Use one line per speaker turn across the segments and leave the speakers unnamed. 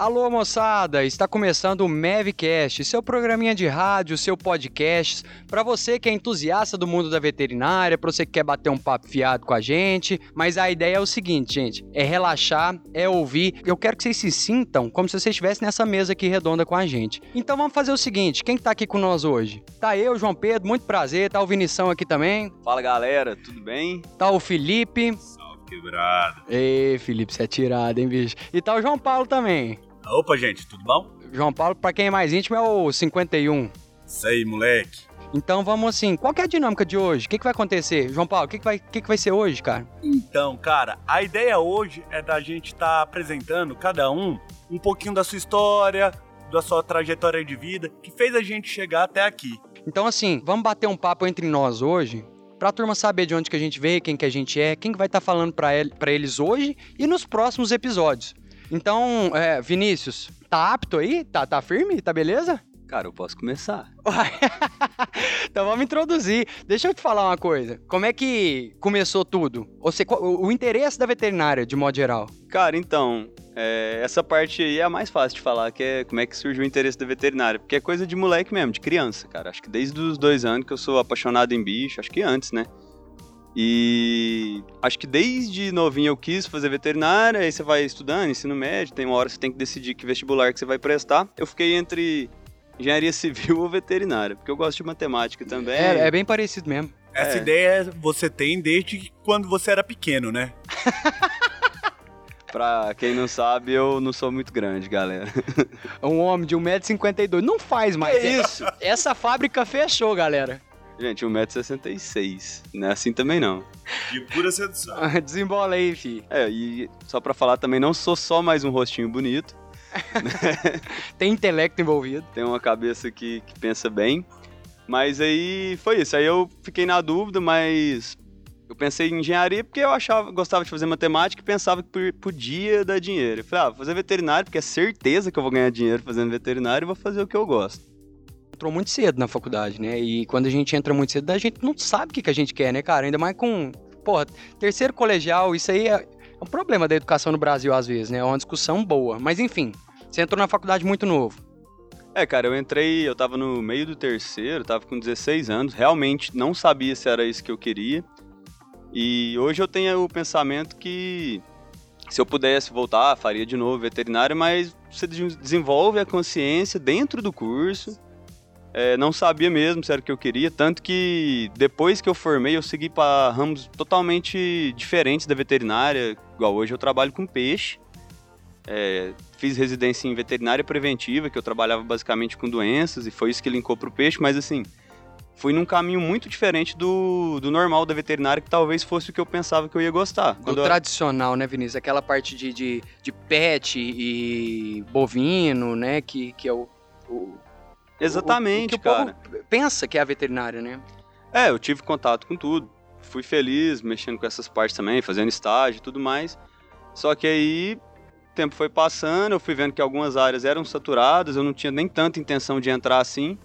Alô, moçada! Está começando o Mavcast, seu programinha de rádio, seu podcast, para você que é entusiasta do mundo da veterinária, para você que quer bater um papo fiado com a gente. Mas a ideia é o seguinte, gente: é relaxar, é ouvir. Eu quero que vocês se sintam como se vocês estivessem nessa mesa aqui redonda com a gente. Então vamos fazer o seguinte: quem tá aqui com nós hoje? Tá eu, João Pedro, muito prazer. Tá o Vinição aqui também.
Fala galera, tudo bem?
Tá o Felipe.
Salve quebrado.
Ei, Felipe, você é tirado, hein, bicho? E tá o João Paulo também.
Opa, gente, tudo bom?
João Paulo, pra quem é mais íntimo, é o 51.
Isso aí, moleque.
Então vamos assim, qual que é a dinâmica de hoje? O que, que vai acontecer? João Paulo, o que, que, vai, que, que vai ser hoje, cara?
Então, cara, a ideia hoje é da gente estar tá apresentando, cada um, um pouquinho da sua história, da sua trajetória de vida, que fez a gente chegar até aqui.
Então, assim, vamos bater um papo entre nós hoje, pra turma saber de onde que a gente veio, quem que a gente é, quem que vai estar tá falando pra, ele, pra eles hoje e nos próximos episódios. Então, é, Vinícius, tá apto aí? Tá, tá firme? Tá beleza?
Cara, eu posso começar.
então vamos introduzir. Deixa eu te falar uma coisa. Como é que começou tudo? Você, o, o interesse da veterinária, de modo geral?
Cara, então, é, essa parte aí é a mais fácil de falar, que é como é que surgiu o interesse da veterinária. Porque é coisa de moleque mesmo, de criança, cara. Acho que desde os dois anos que eu sou apaixonado em bicho, acho que antes, né? E acho que desde novinho eu quis fazer veterinária, aí você vai estudando, ensino médio, tem uma hora que você tem que decidir que vestibular que você vai prestar. Eu fiquei entre engenharia civil ou veterinária, porque eu gosto de matemática também.
É, é bem parecido mesmo.
Essa é. ideia você tem desde quando você era pequeno, né?
pra quem não sabe, eu não sou muito grande, galera.
Um homem de 1,52m não faz mais que isso. Essa fábrica fechou, galera.
Gente, 1,66m. Não é assim também não.
De pura sedução.
Desembola aí, fi.
É, e só pra falar também, não sou só mais um rostinho bonito.
Tem intelecto envolvido.
Tem uma cabeça que, que pensa bem. Mas aí foi isso. Aí eu fiquei na dúvida, mas eu pensei em engenharia porque eu achava, gostava de fazer matemática e pensava que podia dar dinheiro. Eu falei, ah, vou fazer veterinário porque é certeza que eu vou ganhar dinheiro fazendo veterinário e vou fazer o que eu gosto
entrou muito cedo na faculdade, né? E quando a gente entra muito cedo, a gente não sabe o que, que a gente quer, né, cara? Ainda mais com, porra, terceiro colegial, isso aí é, um problema da educação no Brasil às vezes, né? É uma discussão boa. Mas enfim, você entrou na faculdade muito novo.
É, cara, eu entrei, eu tava no meio do terceiro, tava com 16 anos, realmente não sabia se era isso que eu queria. E hoje eu tenho o pensamento que se eu pudesse voltar, faria de novo veterinário, mas você desenvolve a consciência dentro do curso é, não sabia mesmo se era o que eu queria, tanto que depois que eu formei eu segui para ramos totalmente diferentes da veterinária, igual hoje eu trabalho com peixe, é, fiz residência em veterinária preventiva, que eu trabalhava basicamente com doenças e foi isso que linkou para o peixe, mas assim, fui num caminho muito diferente do, do normal da veterinária, que talvez fosse o que eu pensava que eu ia gostar.
Do eu... tradicional, né, Vinícius? Aquela parte de, de, de pet e bovino, né, que, que é o, o
Exatamente,
o, o
que cara.
O pensa que é a veterinária, né?
É, eu tive contato com tudo. Fui feliz mexendo com essas partes também, fazendo estágio e tudo mais. Só que aí o tempo foi passando, eu fui vendo que algumas áreas eram saturadas, eu não tinha nem tanta intenção de entrar assim,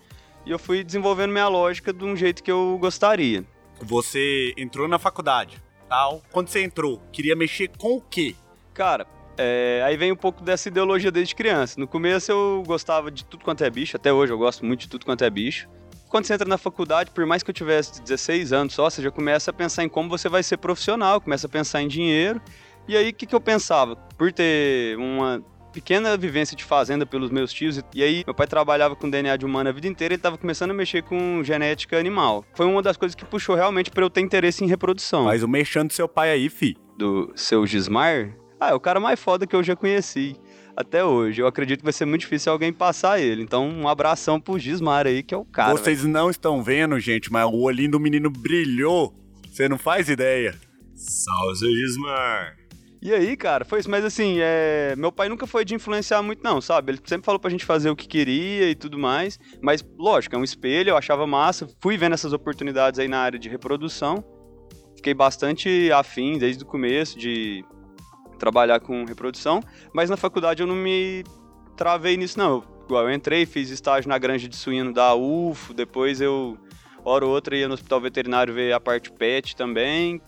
e eu fui desenvolvendo minha lógica de um jeito que eu gostaria.
Você entrou na faculdade, tal. Quando você entrou, queria mexer com o quê?
Cara, é, aí vem um pouco dessa ideologia desde criança. No começo eu gostava de tudo quanto é bicho, até hoje eu gosto muito de tudo quanto é bicho. Quando você entra na faculdade, por mais que eu tivesse 16 anos só, você já começa a pensar em como você vai ser profissional, começa a pensar em dinheiro. E aí o que, que eu pensava? Por ter uma pequena vivência de fazenda pelos meus tios, e aí meu pai trabalhava com DNA de humano a vida inteira, ele estava começando a mexer com genética animal. Foi uma das coisas que puxou realmente para eu ter interesse em reprodução.
Mas o mexendo do seu pai aí, fi.
Do seu Gismar? Ah, é o cara mais foda que eu já conheci até hoje. Eu acredito que vai ser muito difícil alguém passar ele. Então, um abração pro Gismar aí, que é o cara.
Vocês véio. não estão vendo, gente, mas o olhinho do menino brilhou. Você não faz ideia. Salve, seu Gismar.
E aí, cara, foi isso. Mas assim, é... meu pai nunca foi de influenciar muito, não, sabe? Ele sempre falou pra gente fazer o que queria e tudo mais. Mas, lógico, é um espelho, eu achava massa. Fui vendo essas oportunidades aí na área de reprodução. Fiquei bastante afim desde o começo de trabalhar com reprodução, mas na faculdade eu não me travei nisso não. Igual eu entrei, fiz estágio na granja de suíno da UFO, depois eu hora ou outra ia no hospital veterinário ver a parte pet também.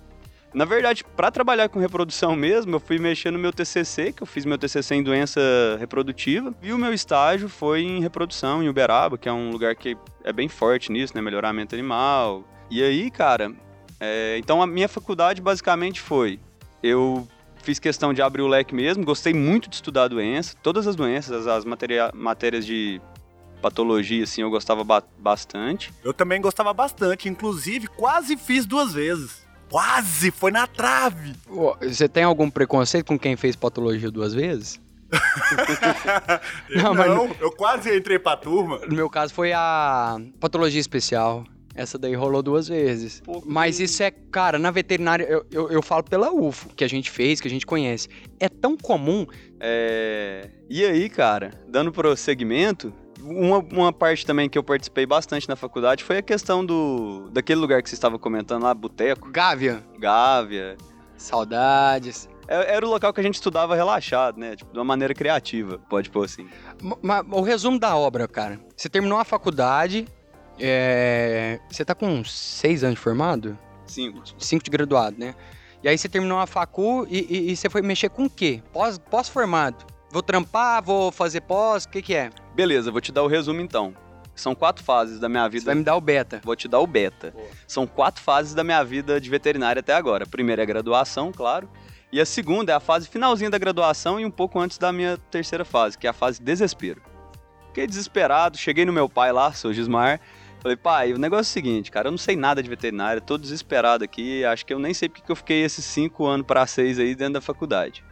Na verdade, para trabalhar com reprodução mesmo, eu fui mexer no meu TCC, que eu fiz meu TCC em doença reprodutiva, e o meu estágio foi em reprodução em Uberaba, que é um lugar que é bem forte nisso, né, melhoramento animal. E aí, cara, é, então a minha faculdade basicamente foi eu fiz questão de abrir o leque mesmo, gostei muito de estudar a doença, todas as doenças, as, materia, matérias de patologia, assim, eu gostava ba bastante.
Eu também gostava bastante, inclusive quase fiz duas vezes. Quase, foi na trave.
Você tem algum preconceito com quem fez patologia duas vezes?
não, não eu quase entrei pra turma.
No meu caso foi a patologia especial. Essa daí rolou duas vezes. Pô, Mas isso é, cara, na veterinária, eu, eu, eu, falo pela UFO, que a gente fez, que a gente conhece. É tão comum.
É... E aí, cara, dando prosseguimento, uma, uma parte também que eu participei bastante na faculdade foi a questão do daquele lugar que você estava comentando lá, Boteco.
Gávea.
Gávea.
Saudades.
É, era o local que a gente estudava relaxado, né? Tipo, de uma maneira criativa, pode pôr assim.
Mas o resumo da obra, cara. Você terminou a faculdade, é... você tá com seis anos de formado?
Cinco.
Cinco de graduado, né? E aí você terminou a facu e, e, e você foi mexer com o quê? Pós-formado? Pós vou trampar, vou fazer pós, o que que é?
Beleza, vou te dar o resumo então. São quatro fases da minha vida. Você
vai me dar o beta.
Vou te dar o beta. Boa. São quatro fases da minha vida de veterinária até agora. A primeira é a graduação, claro. E a segunda é a fase finalzinha da graduação e um pouco antes da minha terceira fase, que é a fase desespero. Fiquei desesperado, cheguei no meu pai lá, seu Gismar. Falei, pai, o negócio é o seguinte, cara, eu não sei nada de veterinária, tô desesperado aqui, acho que eu nem sei porque eu fiquei esses cinco anos para seis aí dentro da faculdade.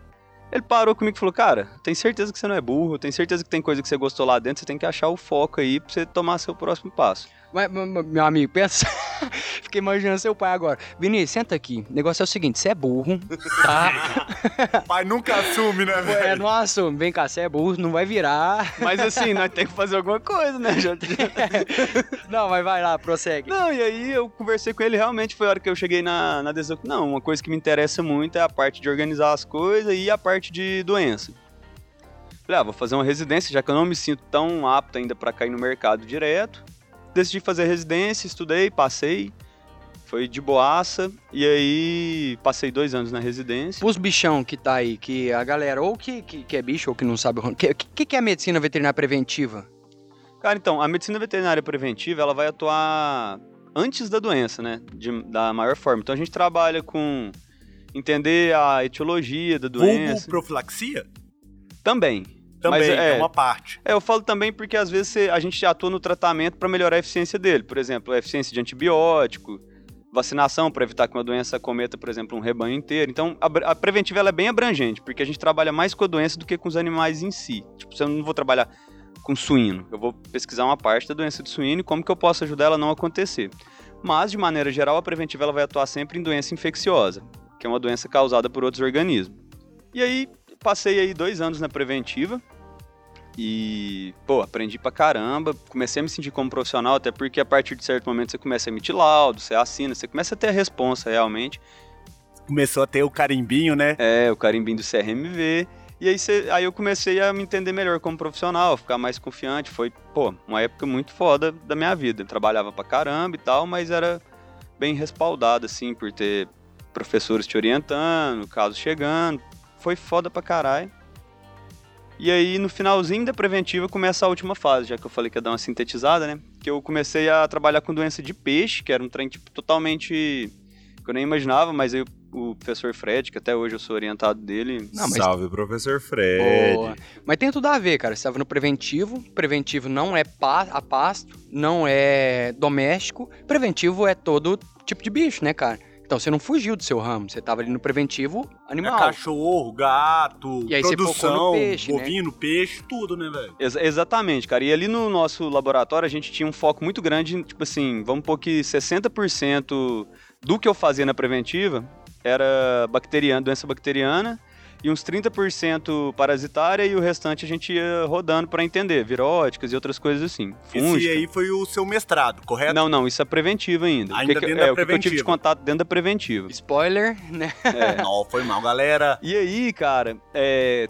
Ele parou comigo e falou: Cara, tem certeza que você não é burro, tem certeza que tem coisa que você gostou lá dentro, você tem que achar o foco aí pra você tomar seu próximo passo.
Mas, meu amigo, pensa. Fiquei imaginando seu pai agora. Vinícius, senta aqui. O negócio é o seguinte: você é burro,
tá? pai nunca assume, né, é, velho?
É, não assume. Vem cá, você é burro, não vai virar.
Mas assim, nós temos que fazer alguma coisa, né?
não, mas vai lá, prossegue.
Não, e aí eu conversei com ele. Realmente foi a hora que eu cheguei na, na decisão. Não, uma coisa que me interessa muito é a parte de organizar as coisas e a parte de doença. Falei, ah, vou fazer uma residência, já que eu não me sinto tão apto ainda para cair no mercado direto decidi fazer residência, estudei, passei. Foi de boaça. E aí passei dois anos na residência.
Os bichão que tá aí, que a galera, ou que, que, que é bicho, ou que não sabe. O que, que, que é a medicina veterinária preventiva?
Cara, então, a medicina veterinária preventiva, ela vai atuar antes da doença, né? De, da maior forma. Então a gente trabalha com entender a etiologia da doença. Vulgo
profilaxia?
Também.
Também, Mas, é, é, uma parte.
É, eu falo também porque às vezes a gente atua no tratamento para melhorar a eficiência dele. Por exemplo, a eficiência de antibiótico, vacinação para evitar que uma doença cometa, por exemplo, um rebanho inteiro. Então, a, a preventiva ela é bem abrangente, porque a gente trabalha mais com a doença do que com os animais em si. Tipo, eu não vou trabalhar com suíno, eu vou pesquisar uma parte da doença de suíno e como que eu posso ajudar ela a não acontecer. Mas, de maneira geral, a preventiva ela vai atuar sempre em doença infecciosa, que é uma doença causada por outros organismos. E aí, passei aí dois anos na preventiva, e, pô, aprendi pra caramba, comecei a me sentir como profissional, até porque a partir de certo momento você começa a emitir laudo, você assina, você começa a ter a responsa realmente.
Começou a ter o carimbinho, né?
É, o carimbinho do CRMV. E aí, você, aí eu comecei a me entender melhor como profissional, ficar mais confiante. Foi, pô, uma época muito foda da minha vida. Eu trabalhava pra caramba e tal, mas era bem respaldado, assim, por ter professores te orientando, casos chegando. Foi foda pra caralho. E aí, no finalzinho da preventiva, começa a última fase, já que eu falei que ia dar uma sintetizada, né? Que eu comecei a trabalhar com doença de peixe, que era um trem tipo, totalmente. que eu nem imaginava, mas aí o professor Fred, que até hoje eu sou orientado dele.
Não, mas... Salve, professor Fred. Boa.
Mas tem tudo a ver, cara. Você estava no preventivo. Preventivo não é a pasto, não é doméstico. Preventivo é todo tipo de bicho, né, cara? Então você não fugiu do seu ramo, você estava ali no preventivo animal.
É cachorro, gato, e aí produção, você peixe, né? bovino, né? peixe, tudo, né, velho?
Ex exatamente, cara. E ali no nosso laboratório a gente tinha um foco muito grande, tipo assim, vamos pôr que 60% do que eu fazia na preventiva era bacteriana, doença bacteriana e uns 30% parasitária e o restante a gente ia rodando para entender, viróticas e outras coisas assim.
Fúngica. Esse aí foi o seu mestrado, correto?
Não, não, isso é preventivo ainda.
Ainda
que,
dentro
é,
da
o que eu tive de contato dentro da preventiva.
Spoiler, né?
É. não, foi mal, galera.
E aí, cara, é,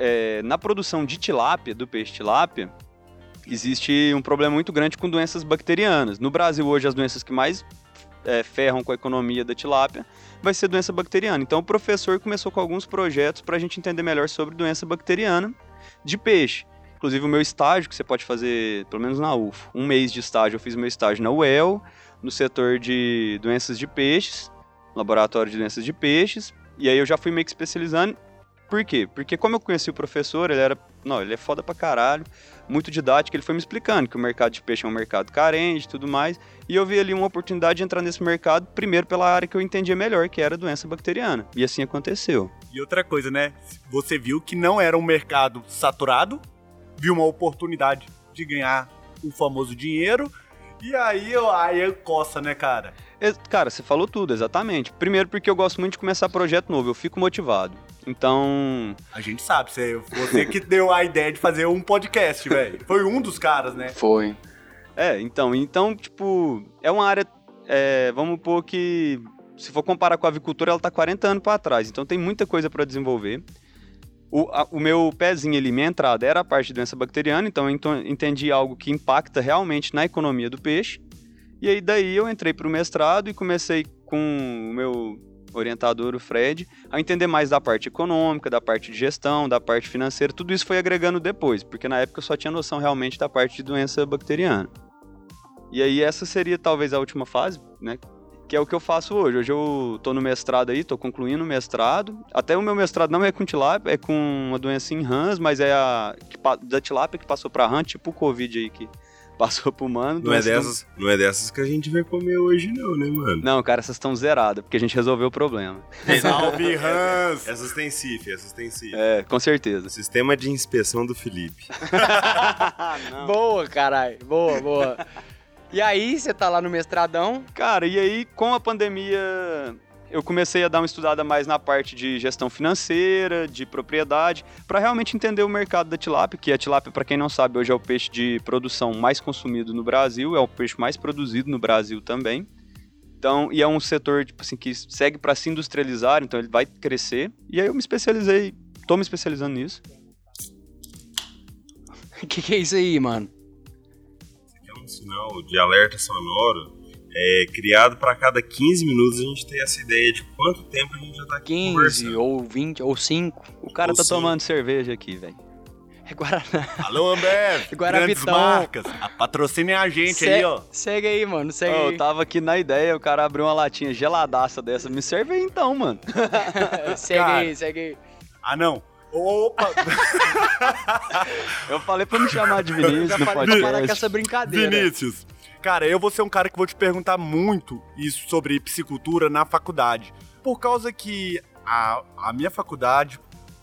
é, na produção de tilápia, do peixe tilápia, existe um problema muito grande com doenças bacterianas. No Brasil, hoje, as doenças que mais é, ferram com a economia da tilápia vai ser doença bacteriana. Então, o professor começou com alguns projetos para a gente entender melhor sobre doença bacteriana de peixe. Inclusive, o meu estágio, que você pode fazer, pelo menos na UFO, um mês de estágio, eu fiz meu estágio na UEL, no setor de doenças de peixes, laboratório de doenças de peixes, e aí eu já fui meio que especializando. Por quê? Porque como eu conheci o professor, ele era, não, ele é foda pra caralho, muito didático, ele foi me explicando que o mercado de peixe é um mercado carente e tudo mais, e eu vi ali uma oportunidade de entrar nesse mercado, primeiro pela área que eu entendia melhor, que era a doença bacteriana. E assim aconteceu.
E outra coisa, né? Você viu que não era um mercado saturado, viu uma oportunidade de ganhar o famoso dinheiro, e aí, aí coça, né, cara?
Cara, você falou tudo, exatamente. Primeiro porque eu gosto muito de começar projeto novo, eu fico motivado. Então.
A gente sabe, você, você que deu a ideia de fazer um podcast, velho. Foi um dos caras, né?
Foi.
É, então, então, tipo, é uma área. É, vamos pôr que. Se for comparar com a avicultura, ela tá 40 anos para trás. Então tem muita coisa para desenvolver. O, a, o, meu pezinho ali, minha entrada era a parte de doença bacteriana, então eu entendi algo que impacta realmente na economia do peixe. E aí daí eu entrei para o mestrado e comecei com o meu orientador, o Fred, a entender mais da parte econômica, da parte de gestão, da parte financeira. Tudo isso foi agregando depois, porque na época eu só tinha noção realmente da parte de doença bacteriana. E aí essa seria talvez a última fase, né? Que é o que eu faço hoje. Hoje eu tô no mestrado aí, tô concluindo o mestrado. Até o meu mestrado não é com tilápia, é com uma doença em rãs, mas é a da tilápia que passou para rã, tipo o Covid aí que passou pro mano.
Não é, dessas, do... não é dessas que a gente vai comer hoje, não, né, mano?
Não, cara, essas estão zeradas, porque a gente resolveu o problema.
Salve, Hans!
Essas têm CIF, essas têm CIF.
É, com certeza.
Sistema de inspeção do Felipe.
boa, caralho. Boa, boa. E aí, você tá lá no mestradão?
Cara, e aí, com a pandemia, eu comecei a dar uma estudada mais na parte de gestão financeira, de propriedade, para realmente entender o mercado da tilápia, que a tilápia, para quem não sabe, hoje é o peixe de produção mais consumido no Brasil, é o peixe mais produzido no Brasil também. Então, e é um setor tipo assim que segue para se industrializar, então ele vai crescer. E aí eu me especializei, tô me especializando nisso.
O que, que é isso aí, mano?
Isso aqui é um sinal de alerta sonoro é, criado para cada 15 minutos a gente ter essa ideia de quanto tempo a gente já tá aqui
15
conversando.
ou 20 ou 5.
O cara
Ou
tá
cinco.
tomando cerveja aqui, velho.
É Guaraná.
Alô, Ambev!
Guarapitão.
Grandes marcas. A- Patrocinem a gente
Se-
aí, ó.
Segue aí, mano. Segue
Ó,
aí.
eu tava aqui na ideia, o cara abriu uma latinha geladaça dessa. Me serve aí então, mano.
segue
Cara.
aí, segue aí.
Ah, não. Opa!
Eu falei pra me chamar de Vinícius
Já
no
falei pra parar com essa brincadeira.
Vinícius. Cara, eu vou ser um cara que vou te perguntar muito isso sobre piscicultura na faculdade. Por causa que a, a minha faculdade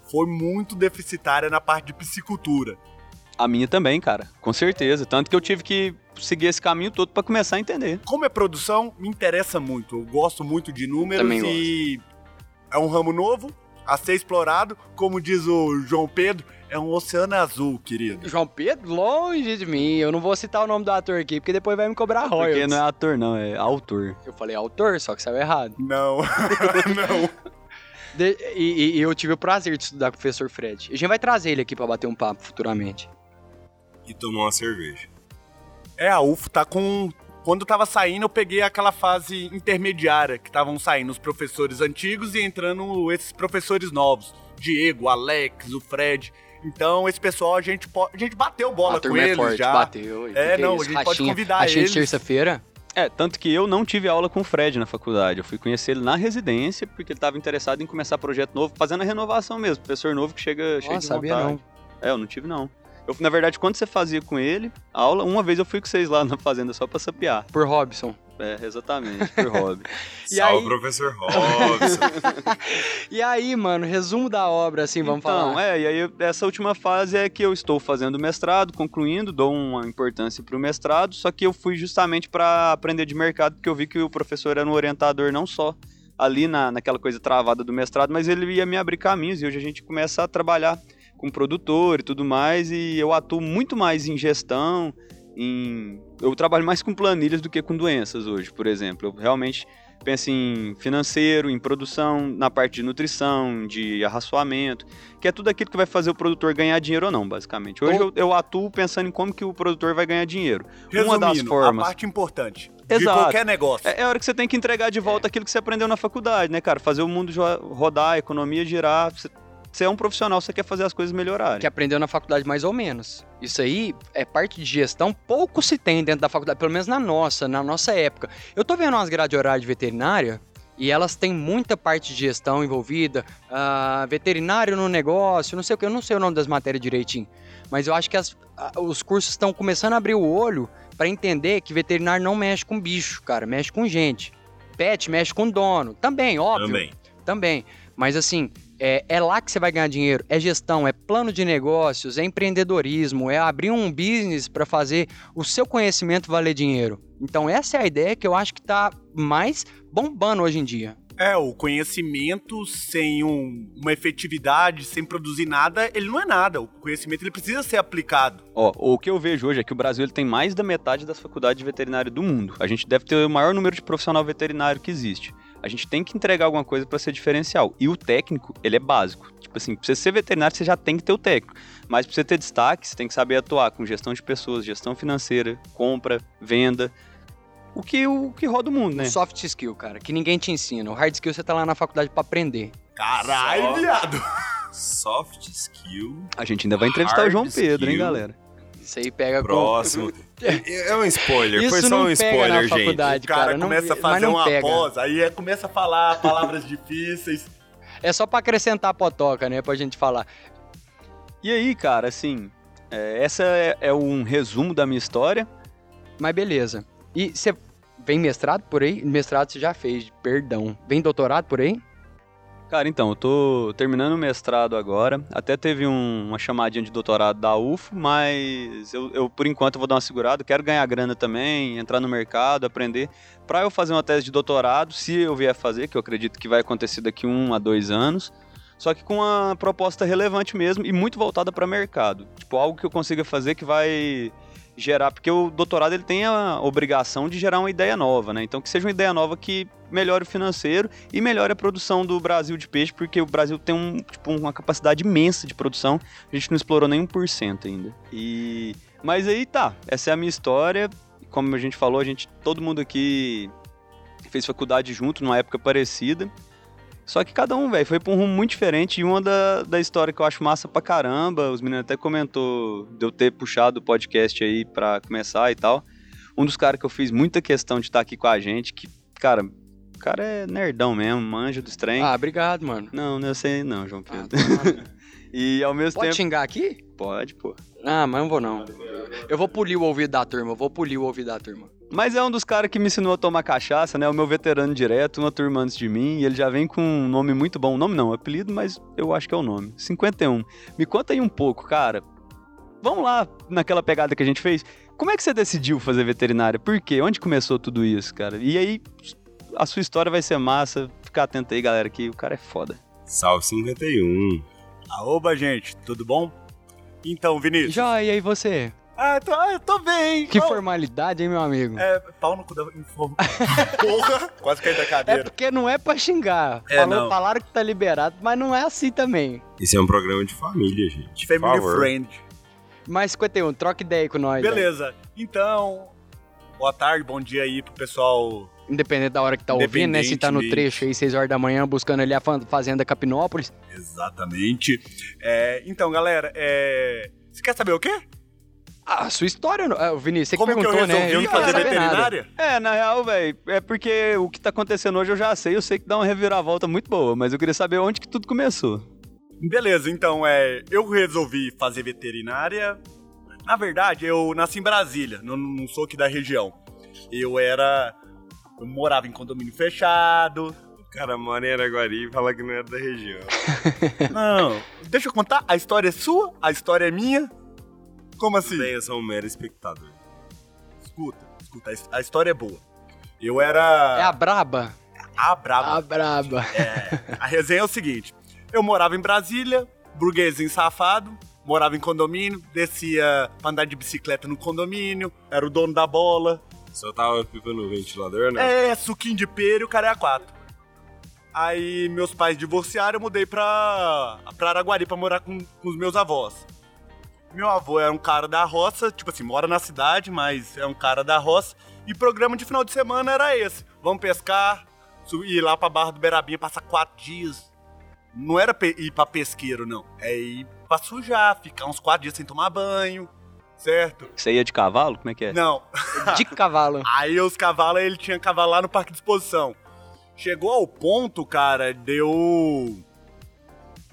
foi muito deficitária na parte de piscicultura.
A minha também, cara. Com certeza. Tanto que eu tive que seguir esse caminho todo pra começar a entender.
Como é produção, me interessa muito. Eu gosto muito de números
Também
e é um ramo novo a ser explorado. Como diz o João Pedro, é um oceano azul, querido.
João Pedro, longe de mim. Eu não vou citar o nome do ator aqui, porque depois vai me cobrar
Porque
royalties.
não é ator, não, é autor.
Eu falei autor, só que saiu errado.
Não, não.
De- e, e- eu tive o prazer de estudar com o professor Fred. A gente vai trazer ele aqui pra bater um papo futuramente.
E tomar uma cerveja.
É, a UFO tá com. Quando tava saindo, eu peguei aquela fase intermediária que estavam saindo os professores antigos e entrando esses professores novos. Diego, Alex, o Fred. Então, esse pessoal, a gente, po- a gente bateu bola
a
com
turma é
eles
forte,
já.
bateu. E
É,
que
não,
isso,
a gente pode convidar
Rachinha
eles.
terça-feira.
É, tanto que eu não tive aula com o Fred na faculdade. Eu fui conhecer ele na residência, porque ele estava interessado em começar projeto novo, fazendo a renovação mesmo. Professor novo que chega, chega
Nossa,
de
sabia
vontade.
não.
É, eu não tive não. Eu, na verdade, quando você fazia com ele a aula, uma vez eu fui com vocês lá na fazenda só pra sapiar.
Por Robson.
É, exatamente, por hobby.
E
Salve,
aí-
professor Robson.
E aí, mano, resumo da obra, assim, vamos
então,
falar.
é, e aí essa última fase é que eu estou fazendo o mestrado, concluindo, dou uma importância pro mestrado, só que eu fui justamente para aprender de mercado, porque eu vi que o professor era um orientador não só ali na, naquela coisa travada do mestrado, mas ele ia me abrir caminhos e hoje a gente começa a trabalhar com produtor e tudo mais, e eu atuo muito mais em gestão, em... Eu trabalho mais com planilhas do que com doenças hoje, por exemplo. Eu realmente pensa em financeiro, em produção, na parte de nutrição, de arraçoamento, que é tudo aquilo que vai fazer o produtor ganhar dinheiro ou não, basicamente. Hoje eu, eu atuo pensando em como que o produtor vai ganhar dinheiro.
Resumindo,
Uma das formas.
a parte importante
Exato.
de qualquer negócio.
É, é a hora que você tem que entregar de volta aquilo que você aprendeu na faculdade, né, cara? Fazer o mundo rodar, a economia girar. Você- Você é um profissional, você quer fazer as coisas melhorarem.
Que aprendeu na faculdade mais ou menos. Isso aí é parte de gestão, pouco se tem dentro da faculdade, pelo menos na nossa, na nossa época. Eu tô vendo umas grades horárias de veterinária e elas têm muita parte de gestão envolvida, ah, veterinário no negócio, não sei o que, eu não sei o nome das matérias direitinho. Mas eu acho que as- os cursos estão começando a abrir o olho para entender que veterinário não mexe com bicho, cara, mexe com gente. Pet mexe com dono, também, óbvio
Também.
também. Mas assim, é, é lá que você vai ganhar dinheiro. É gestão, é plano de negócios, é empreendedorismo, é abrir um business para fazer o seu conhecimento valer dinheiro. Então essa é a ideia que eu acho que tá mais bombando hoje em dia.
É, o conhecimento sem um- uma efetividade, sem produzir nada, ele não é nada. O conhecimento ele precisa ser aplicado.
Ó, o que eu vejo hoje é que o Brasil ele tem mais da metade das faculdades de veterinário do mundo. A gente deve ter o maior número de profissional veterinário que existe. A gente tem que entregar alguma coisa para ser diferencial. E o técnico, ele é básico. Tipo assim, pra você ser veterinário, você já tem que ter o técnico. Mas pra você ter destaque, você tem que saber atuar com gestão de pessoas, gestão financeira, compra, venda. O que, o que roda o mundo, né?
Um soft skill, cara, que ninguém te ensina. O hard skill você tá lá na faculdade para aprender.
Caralho,
Só-
viado.
Soft skill.
A gente ainda vai entrevistar o João Pedro, hein, galera?
Isso aí pega com-
Próximo. É um spoiler.
Isso
Foi só
não
um
pega
spoiler,
na
gente.
faculdade,
O cara,
cara. não-
começa a
mas
fazer
não
uma
pega.
pós, aí é- começa a falar palavras difíceis.
É só para acrescentar a potoca, né, pra gente falar.
E aí, cara, assim, é, essa é, é um resumo da minha história.
Mas beleza. E você vem mestrado por aí? Mestrado você já fez, perdão. Vem doutorado por aí?
Cara, então, eu tô terminando o mestrado agora. Até teve um- uma chamadinha de doutorado da UFO, mas eu, eu, por enquanto, vou dar uma segurada. Quero ganhar grana também, entrar no mercado, aprender. Pra eu fazer uma tese de doutorado, se eu vier fazer, que eu acredito que vai acontecer daqui um a dois anos. Só que com uma proposta relevante mesmo e muito voltada para mercado. Tipo, algo que eu consiga fazer que vai gerar, porque o doutorado ele tem a obrigação de gerar uma ideia nova, né? Então que seja uma ideia nova que melhore o financeiro e melhore a produção do Brasil de peixe, porque o Brasil tem um, tipo, uma capacidade imensa de produção, a gente não explorou nem 1% ainda. E mas aí tá, essa é a minha história. Como a gente falou, a gente todo mundo aqui fez faculdade junto numa época parecida. Só que cada um, velho, foi pra um rumo muito diferente. E uma da, da história que eu acho massa pra caramba, os meninos até comentou de eu ter puxado o podcast aí pra começar e tal. Um dos caras que eu fiz muita questão de estar aqui com a gente, que, cara, o cara é nerdão mesmo, manja dos trem.
Ah, obrigado, mano.
Não, não sei não, João
Ah,
Pedro.
tá.
E ao mesmo
Pode
tempo.
xingar aqui?
Pode, pô.
Ah, mas não vou não. Eu vou polir o ouvido da turma, eu vou polir o ouvido da turma.
Mas é um dos caras que me ensinou a tomar cachaça, né? O meu veterano direto, uma turma antes de mim, e ele já vem com um nome muito bom. Nome não, apelido, mas eu acho que é o nome. 51. Me conta aí um pouco, cara. Vamos lá naquela pegada que a gente fez. Como é que você decidiu fazer veterinária? Por quê? Onde começou tudo isso, cara? E aí, a sua história vai ser massa. Fica atento aí, galera, que o cara é foda.
Salve 51.
Aoba, gente, tudo bom? Então, Vinícius.
Já, e aí você?
Ah, tô, ah, eu tô bem.
Que
Qual-
formalidade, hein, meu amigo?
É, pau no cu da informa. Porra, quase caí da
É
cadeira.
porque não é pra xingar.
É,
Falou,
não.
Falaram que tá liberado, mas não é assim também.
Esse é um programa de família, gente.
Family
favor.
friend.
Mas 51, troca ideia aí com nós. velho.
Beleza. Então, boa tarde, bom dia aí pro pessoal.
Independente da hora que tá ouvindo, né? Se tá no trecho aí, 6 horas da manhã, buscando ali a fa- Fazenda Capinópolis.
Exatamente. É, então, galera, é... você quer saber o quê?
Ah, a sua história, é, o Vinícius, você que
Como que eu
perguntou,
resolvi
né? Eu não quero
fazer veterinária?
É, na real, velho, é porque o que tá acontecendo hoje eu já sei. Eu sei que dá uma reviravolta muito boa, mas eu queria saber onde que tudo começou.
Beleza, então, é, eu resolvi fazer veterinária. Na verdade, eu nasci em Brasília, não, não sou aqui da região. Eu era. Eu morava em condomínio fechado.
O cara mora em Araguari e fala que não é da região.
Não, deixa eu contar. A história é sua, a história é minha. Como assim?
Bem, eu sou um mero espectador.
Escuta, escuta, a his- a história é boa. Eu era.
É a braba?
a braba.
A braba.
A resenha é o seguinte: eu morava em Brasília, burguesinho safado, morava em condomínio, descia pra andar de bicicleta no condomínio, era o dono da bola.
Soltava pipa no ventilador, né?
É, suquinho de pera e o cara é a quatro. Aí meus pais divorciaram, eu mudei pra, pra Araguari pra morar com, com os meus avós. Meu avô é um cara da roça, tipo assim, mora na cidade, mas é um cara da roça. E programa de final de semana era esse. Vamos pescar, ir lá pra Barra do Berabinha, passar quatro dias. Não era ir pra pesqueiro, não. É ir pra sujar, ficar uns quatro dias sem tomar banho, certo?
Você ia de cavalo? Como é que é?
Não,
De cavalo.
Aí os cavalos, ele tinha cavalo lá no parque de exposição. Chegou ao ponto, cara, de eu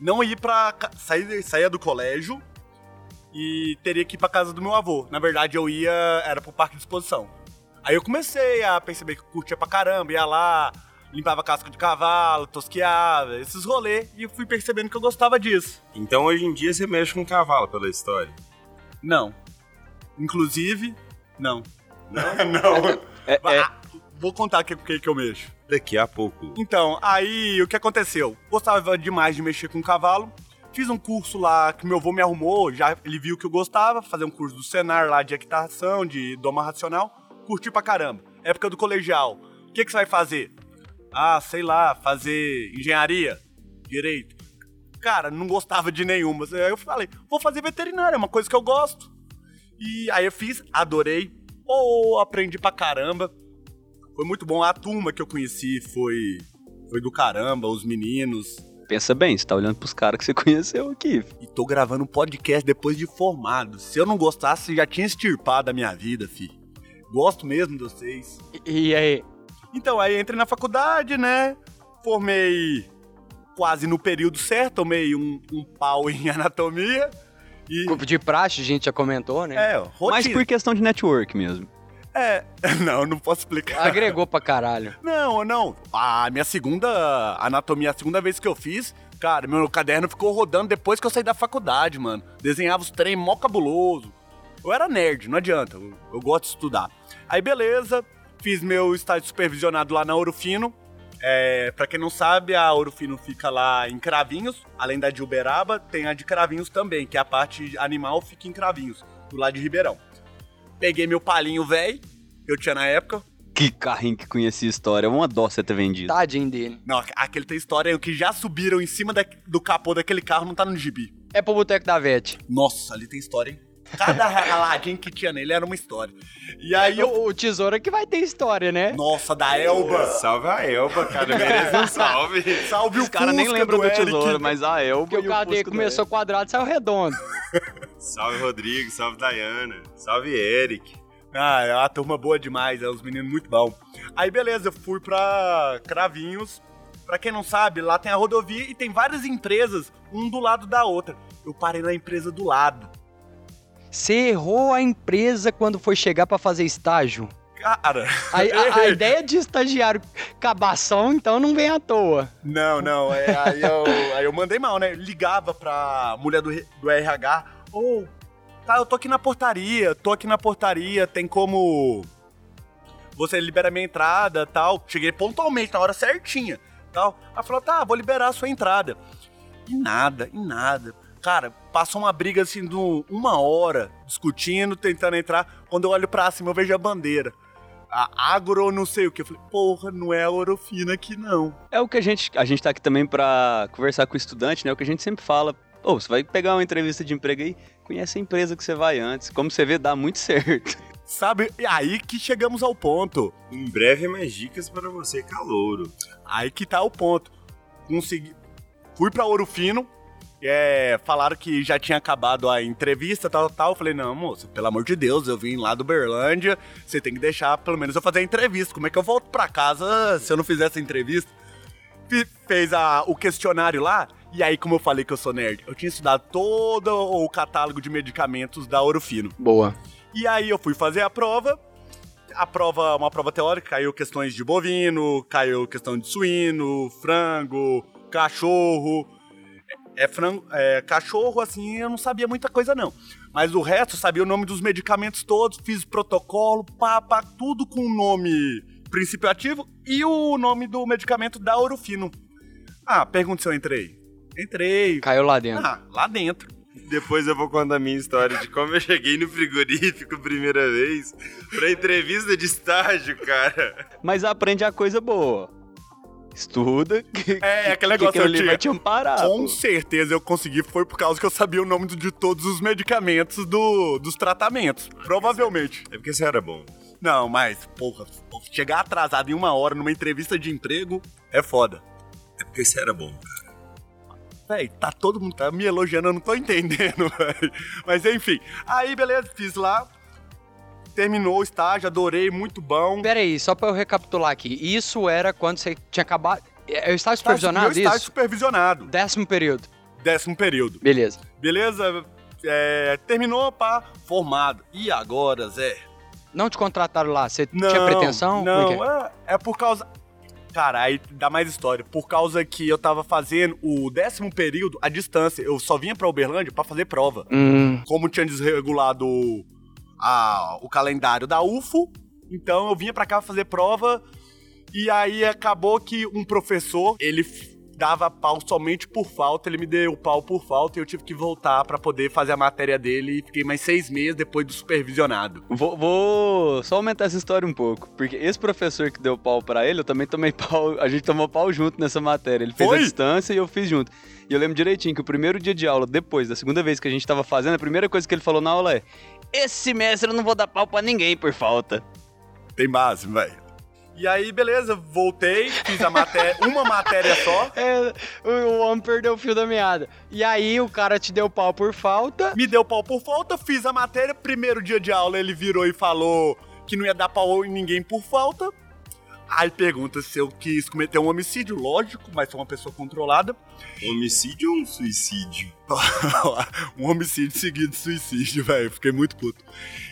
não ir pra. sair do colégio e teria que ir pra casa do meu avô. Na verdade, eu ia. Era pro parque de exposição. Aí eu comecei a perceber que eu curtia pra caramba, ia lá, limpava casca de cavalo, tosqueava, esses rolês, e eu fui percebendo que eu gostava disso.
Então hoje em dia você mexe com cavalo pela história.
Não. Inclusive, não. Não?
É, é-
Ah, Vou contar o que, que que eu mexo.
Daqui a pouco.
Então, aí o que aconteceu? Gostava demais de mexer com cavalo. Fiz um curso lá que meu avô me arrumou, já ele viu que eu gostava, fazer um curso do Senar lá de equitação, de doma racional. Curti pra caramba. Época do colegial. O que, que você vai fazer? Ah, sei lá, fazer engenharia, direito. Cara, não gostava de nenhuma. Aí eu falei, vou fazer veterinária, é uma coisa que eu gosto. E aí eu fiz, adorei. Oh, aprendi pra caramba. Foi muito bom. A turma que eu conheci foi, foi do caramba, os meninos.
Pensa bem, você tá olhando pros caras que você conheceu aqui.
E tô gravando um podcast depois de formado. Se eu não gostasse, já tinha extirpado a minha vida, fi. Gosto mesmo de vocês.
E, e aí?
Então, aí entrei na faculdade, né? Formei quase no período certo, tomei um, um pau em anatomia. E.
De praxe, a gente já comentou, né?
É, rotina.
Mas por questão de network mesmo.
É, não, não posso explicar.
Agregou pra caralho.
Não, não. A minha segunda anatomia, a segunda vez que eu fiz, cara, meu caderno ficou rodando depois que eu saí da faculdade, mano. Desenhava os trem mó cabuloso. Eu era nerd, não adianta. Eu, eu gosto de estudar. Aí, beleza. Fiz meu estágio supervisionado lá na Ouro Fino. É, pra quem não sabe, a Ouro Fino fica lá em Cravinhos. Além da de Uberaba, tem a de Cravinhos também, que é a parte animal fica em Cravinhos, do lado de Ribeirão. Peguei meu palinho velho, que eu tinha na época,
Que carrinho que conhecia a história. Uma dó você ter vendido.
Tadinho dele.
Não, aquele tem história que já subiram em cima da- do capô daquele carro, não tá no gibi.
É pro boteco da Vete.
Nossa, ali tem história, hein? Cada raladinho que tinha nele era uma história. E aí eu.
O, o tesouro é que vai ter história, né?
Nossa, da Elba!
Salve a Elba, cara. Merece um salve.
Salve
Os
o
caras nem
Fusca
lembram do,
Eric.
tesouro, mas a Elba
Porque
e
o
do
começou quadrado e saiu redondo.
Salve Rodrigo, salve Dayana, salve Eric.
Ah, é uma turma boa demais, é uns meninos muito bons. Aí beleza, eu fui pra Cravinhos. Pra quem não sabe, lá tem a rodovia e tem várias empresas, um do lado da outra. Eu parei na empresa do lado.
Você errou a empresa quando foi chegar pra fazer estágio.
Cara.
A, a- a ideia de estagiário cabação, então, não vem à toa.
Não, não, é, aí, eu, aí eu mandei mal, né? Ligava pra mulher do, do RH, ô, tá, eu tô aqui na portaria, tô aqui na portaria, tem como você libera minha entrada tal. Cheguei pontualmente, na hora certinha, tal. Ela falou, tá, vou liberar a sua entrada. E nada, e nada. Cara, passou uma briga assim de um- uma hora, discutindo, tentando entrar. Quando eu olho pra cima, eu vejo a bandeira. A agro não sei o que. Eu falei, porra, não é a Orofina aqui não.
É o que a gente. A gente tá aqui também pra conversar com o estudante, né? O que a gente sempre fala. Ô, você vai pegar uma entrevista de emprego aí, conhece a empresa que você vai antes. Como você vê, dá muito certo.
Sabe? E aí que chegamos ao ponto.
Em breve mais dicas para você, calouro.
Aí que tá o ponto. Consegui... Fui pra Ouro Fino. É, falaram que já tinha acabado a entrevista, tal, tal. Eu falei, não, moça, pelo amor de Deus, eu vim lá do Berlândia. Você tem que deixar pelo menos eu fazer a entrevista. Como é que eu volto pra casa se eu não fizer essa entrevista? Fez a- o questionário lá. E aí, como eu falei que eu sou nerd, eu tinha estudado todo o catálogo de medicamentos da Ouro Fino.
Boa.
E aí eu fui fazer a prova. A prova, uma prova teórica, caiu questões de bovino, caiu questão de suíno, frango, cachorro. É, frango, é, cachorro, assim, eu não sabia muita coisa não. Mas o resto, eu sabia o nome dos medicamentos todos, fiz protocolo, pá, pá, tudo com o nome princípio ativo e o nome do medicamento da Orofino. Ah, pergunta se eu entrei. Entrei.
Caiu lá dentro.
Ah, lá dentro.
Depois eu vou contar a minha história de como eu cheguei no frigorífico primeira vez pra entrevista de estágio, cara.
Mas aprende a coisa boa. Estuda. Que,
É, aquele
que
negócio
aquilo
eu
ali
tinha-
vai te amparar.
Com
pô.
certeza eu consegui, foi por causa que eu sabia o nome de todos os medicamentos do, dos tratamentos. Provavelmente.
É porque você era bom.
Não, mas, porra, chegar atrasado em uma hora numa entrevista de emprego é foda.
É porque você era bom.
Véi, tá todo mundo tá me elogiando, eu não tô entendendo, véi. Mas enfim, aí beleza, fiz lá. Terminou o estágio, adorei, muito bom.
Pera aí, só pra eu recapitular aqui. Isso era quando você tinha acabado... É o estágio supervisionado,
Meu estágio
isso?
supervisionado,
Décimo período.
décimo período.
Beleza.
Beleza? É, terminou, pá, formado. E agora, Zé?
Não te contrataram lá? Você
Não,
tinha pretensão? É
Não,
é?
é, é por causa. Cara, aí dá mais história. Por causa que eu tava fazendo o décimo período à distância. Eu só vinha pra Uberlândia pra fazer prova.
Hum,
Como tinha desregulado a- o calendário da UFO, então eu vinha pra cá fazer prova. E aí acabou que um professor, ele dava pau somente por falta, ele me deu pau por falta e eu tive que voltar pra poder fazer a matéria dele e fiquei mais seis meses depois do supervisionado.
Vou, vou só aumentar essa história um pouco. Porque esse professor que deu pau pra ele, eu também tomei pau. A gente tomou pau junto nessa matéria. Ele fez
Foi?
a distância e eu fiz junto. E eu lembro direitinho que o primeiro dia de aula, depois da segunda vez que a gente tava fazendo, a primeira coisa que ele falou na aula é: Esse semestre eu não vou dar pau pra ninguém por falta.
Tem base, velho. E aí, beleza, voltei, fiz a matéria, uma matéria só,
é, o, o homem perdeu o fio da meada. E aí o cara te deu pau por falta.
me deu pau por falta, fiz a matéria, primeiro dia de aula ele virou e falou que não ia dar pau em ninguém por falta. Aí pergunta se eu quis cometer um homicídio, lógico, mas sou uma pessoa controlada.
Homicídio ou um suicídio?
um homicídio seguido de suicídio, velho. Fiquei muito puto.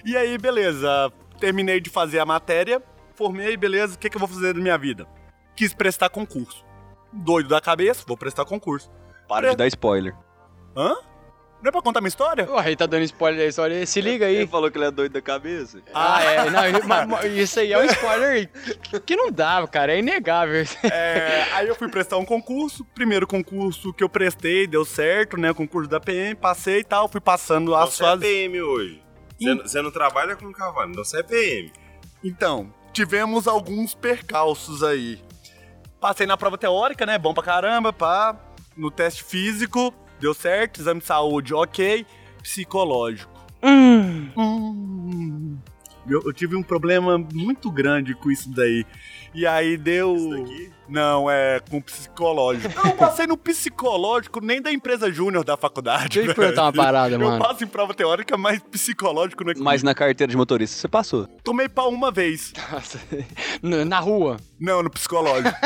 E aí, beleza. Terminei de fazer a matéria, formei, beleza. O que, que eu vou fazer da minha vida? Quis prestar concurso. Doido da cabeça, vou prestar concurso.
Para de dar spoiler.
Hã? Não é pra contar minha história?
Ué, aí tá dando spoiler da história. Se liga aí.
Ele falou que ele é doido da cabeça.
Ah, é. Não, mas- mas isso aí é um spoiler que não dá, cara. É inegável.
É, aí eu fui prestar um concurso. Primeiro concurso que eu prestei, deu certo, né? Concurso da PM, passei e tal. Fui passando
Então,
as
você é
fases.
PM hoje. Você, não- você não trabalha com cavalo, então você é PM.
Então, tivemos alguns percalços aí. Passei na prova teórica, né? Bom pra caramba, pá. No teste físico, deu certo. Exame de saúde, ok. Psicológico.
Hum.
Hum. Eu, eu tive um problema muito grande com isso daí. E aí deu.
Isso daqui?
Não, é com psicológico. Eu não passei no psicológico nem da empresa júnior da faculdade.
Deixa eu perguntar uma parada,
Eu
mano.
passo em prova teórica, mas psicológico não é
Mas
comigo.
na carteira de motorista você passou.
Tomei pau uma vez.
Nossa. Na rua.
Não, no psicológico.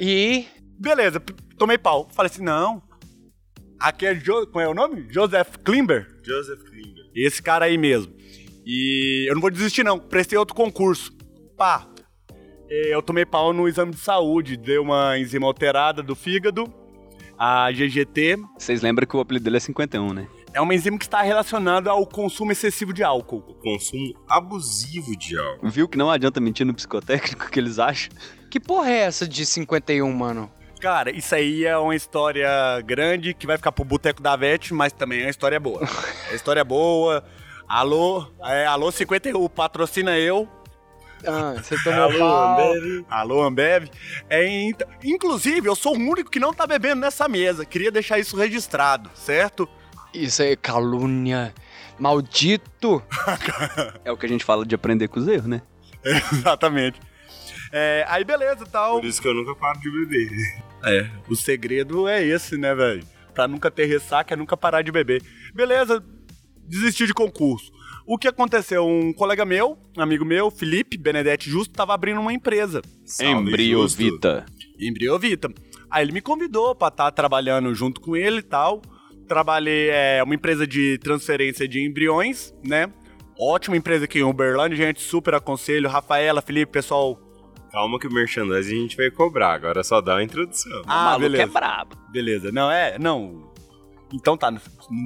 E.
Beleza, tomei pau. Falei assim, não. Aqui é, jo... Qual é o nome? Joseph Klimber.
Joseph Klimber.
Esse cara aí mesmo. E eu não vou desistir, não. Prestei outro concurso. Pá. Eu tomei pau no exame de saúde. Deu uma enzima alterada do fígado. A GGT.
Vocês lembram que o apelido dele é 51, né?
É uma enzima que está relacionada ao consumo excessivo de álcool.
O consumo abusivo de álcool.
Viu que não adianta mentir no psicotécnico que eles acham?
Que porra é essa de 51, mano?
Cara, isso aí é uma história grande que vai ficar pro Boteco da Vete, mas também é uma história boa. É história boa. Alô, é, alô 51, patrocina eu.
Ah, você tomou pau.
Ambev.
Alô, Ambev. É, int- inclusive, eu sou o único que não tá bebendo nessa mesa. Queria deixar isso registrado, certo?
Isso aí é calúnia. Maldito.
É o que a gente fala de aprender com os erros, né?
Exatamente. É, aí, beleza tal.
Por isso que eu nunca paro de beber.
É, o segredo é esse, né, velho? Pra nunca ter ressaca é nunca parar de beber. Beleza, desisti de concurso. O que aconteceu? Um colega meu, um amigo meu, Felipe Benedetti Justo, tava abrindo uma empresa.
Justo.
Embriovita. Aí ele me convidou pra estar trabalhando junto com ele e tal. Trabalhei é uma empresa de transferência de embriões, né? Ótima empresa aqui em Uberlândia, gente, super aconselho. Rafaela, Felipe, pessoal.
Calma que o merchandising a gente vai cobrar, agora só dá a introdução.
Ah, beleza.
é brabo.
Beleza. Não, é, não. Então tá, não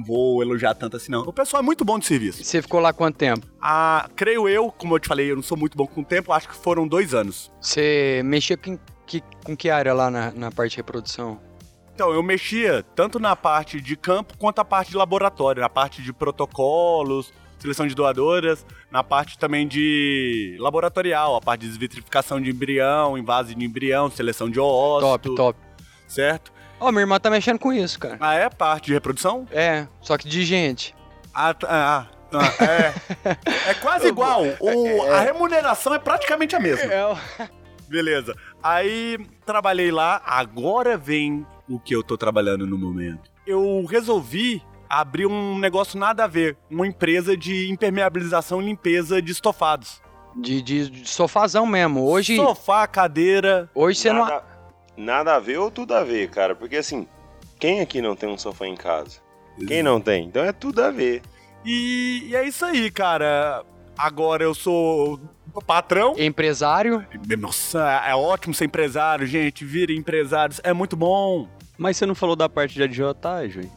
vou elogiar tanto assim não. O pessoal é muito bom de serviço.
Você ficou lá quanto tempo?
Ah, creio eu, como eu te falei, eu não sou muito bom com o tempo, acho que foram dois anos.
Você mexia com que, com que área lá na, na parte de reprodução?
Então, eu mexia tanto na parte de campo quanto a parte de laboratório, na parte de protocolos, seleção de doadoras, na parte também de laboratorial, a parte de desvitrificação de embrião, invase de embrião, seleção de óssito.
Top, top.
Certo?
Ó, minha irmã tá mexendo com isso, cara.
Ah, é parte de reprodução?
É, só que de gente.
Ah, tá, ah, ah, é. é quase igual. O, a remuneração é praticamente a mesma.
É,
Beleza. Aí trabalhei lá, agora vem o que eu tô trabalhando no momento. Eu resolvi abrir um negócio nada a ver, uma empresa de impermeabilização e limpeza de estofados.
de, de, de sofazão mesmo. Hoje,
Sofá, cadeira.
hoje você não.
Nada, a ver ou tudo a ver, cara? Porque assim, quem aqui não tem um sofá em casa? Quem não tem? Então é tudo a ver.
E, e é isso aí, cara. Agora eu sou patrão.
Empresário.
Nossa, é ótimo ser empresário, gente. Virem empresários, é muito bom.
Mas você não falou da parte de agiotagem?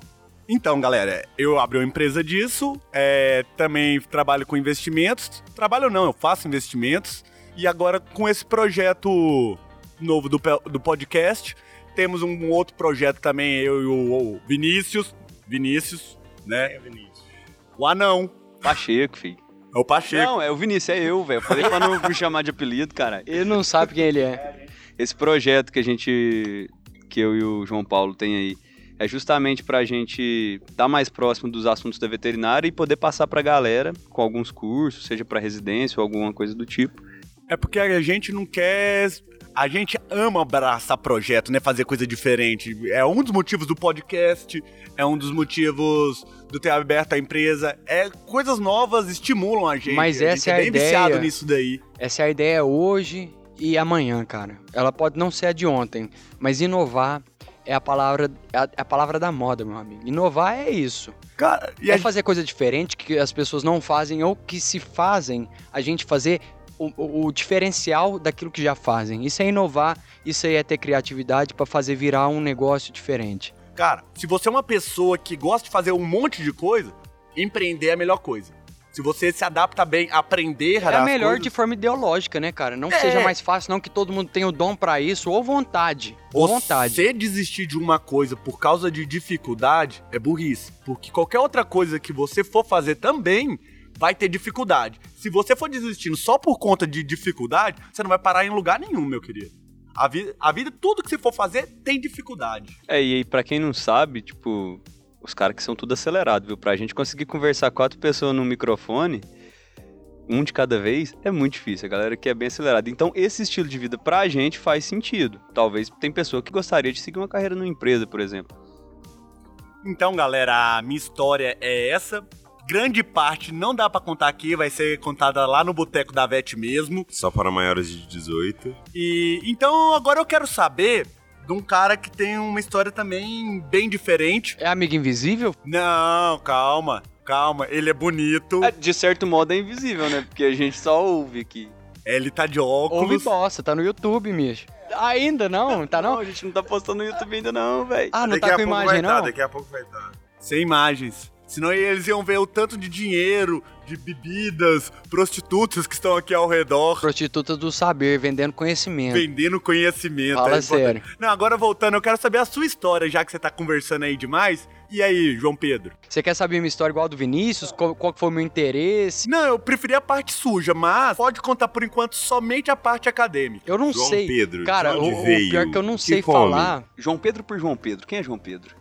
Então, galera, eu abri uma empresa disso, é, também trabalho com investimentos. Trabalho não, eu faço investimentos. E agora, com esse projeto novo do, do podcast, temos um outro projeto também, eu e o, o Vinícius. Vinícius, né? O anão.
Pacheco, filho.
É o Pacheco.
Não, é o Vinícius, é eu, velho. Eu falei pra não me chamar de apelido, cara.
Ele não sabe quem ele é.
Esse projeto que a gente, que eu e o João Paulo tem aí, é justamente pra gente estar mais próximo dos assuntos da veterinária e poder passar pra galera com alguns cursos, seja pra residência ou alguma coisa do tipo.
É porque a gente não quer. A gente ama abraçar projeto, né? Fazer coisa diferente. É um dos motivos do podcast, é um dos motivos do ter aberto a empresa. É coisas novas estimulam a gente.
Mas
a
essa
gente
é a
bem
ideia.
viciado nisso daí.
Essa é a ideia hoje e amanhã, cara. Ela pode não ser a de ontem, mas inovar é a palavra, é a, é a palavra da moda, meu amigo. Inovar é isso.
Cara, e
é
a
fazer coisa diferente que as pessoas não fazem ou que se fazem, a gente fazer o, o- diferencial daquilo que já fazem. Isso é inovar, isso aí é ter criatividade pra fazer virar um negócio diferente.
Cara, se você é uma pessoa que gosta de fazer um monte de coisa, empreender é a melhor coisa. Se você se adapta bem a aprender
É a
as
melhor
coisas,
de forma ideológica, né, cara? Não que
É.
seja mais fácil, não que todo mundo tenha o dom pra isso, ou vontade. Ou vontade.
Você desistir de uma coisa por causa de dificuldade é burrice. Porque qualquer outra coisa que você for fazer também vai ter dificuldade. Se você for desistindo só por conta de dificuldade, você não vai parar em lugar nenhum, meu querido. A vida, a vida tudo que você for fazer tem dificuldade.
É, e aí, pra quem não sabe, tipo, os caras que são tudo acelerados, viu? Pra gente conseguir conversar quatro pessoas no microfone, um de cada vez, é muito difícil. A galera que é bem acelerada. Então, esse estilo de vida pra gente faz sentido. Talvez tem pessoa que gostaria de seguir uma carreira numa empresa, por exemplo.
Então, galera, a minha história é essa. Grande parte não dá pra contar aqui, vai ser contada lá no Boteco da Vete mesmo.
Só para maiores de 18.
E então agora eu quero saber de um cara que tem uma história também bem diferente.
É amigo invisível?
Não, calma, calma. Ele é bonito,
É, de certo modo é invisível, né? Porque a gente só ouve aqui.
ele tá de
Ouve
óculos.
bosta, tá no YouTube, Micho. Ainda não, tá não?
a gente não tá postando no YouTube ainda não, velho.
Ah, não
daqui
tá
a
com
pouco
imagem,
vai tá,
não?
daqui a pouco vai estar.
Sem imagens. Senão eles iam ver o tanto de dinheiro, de bebidas, prostitutas que estão aqui ao redor,
Prostitutas do saber, vendendo conhecimento.
vendendo conhecimento.
Fala
É
sério.
Não, agora voltando, eu quero saber a sua história, já que você tá conversando aí demais. E aí, João Pedro?
Você quer saber minha história igual a do Vinícius? Qual, qual foi o meu interesse?
Não, eu preferi a parte suja, mas pode contar por enquanto somente a parte acadêmica.
Eu não
João
sei.
Pedro,
Cara,
de
o,
onde
o
veio?
pior é que eu não
Que
sei
come?
falar.
João Pedro por João Pedro. Quem é João Pedro?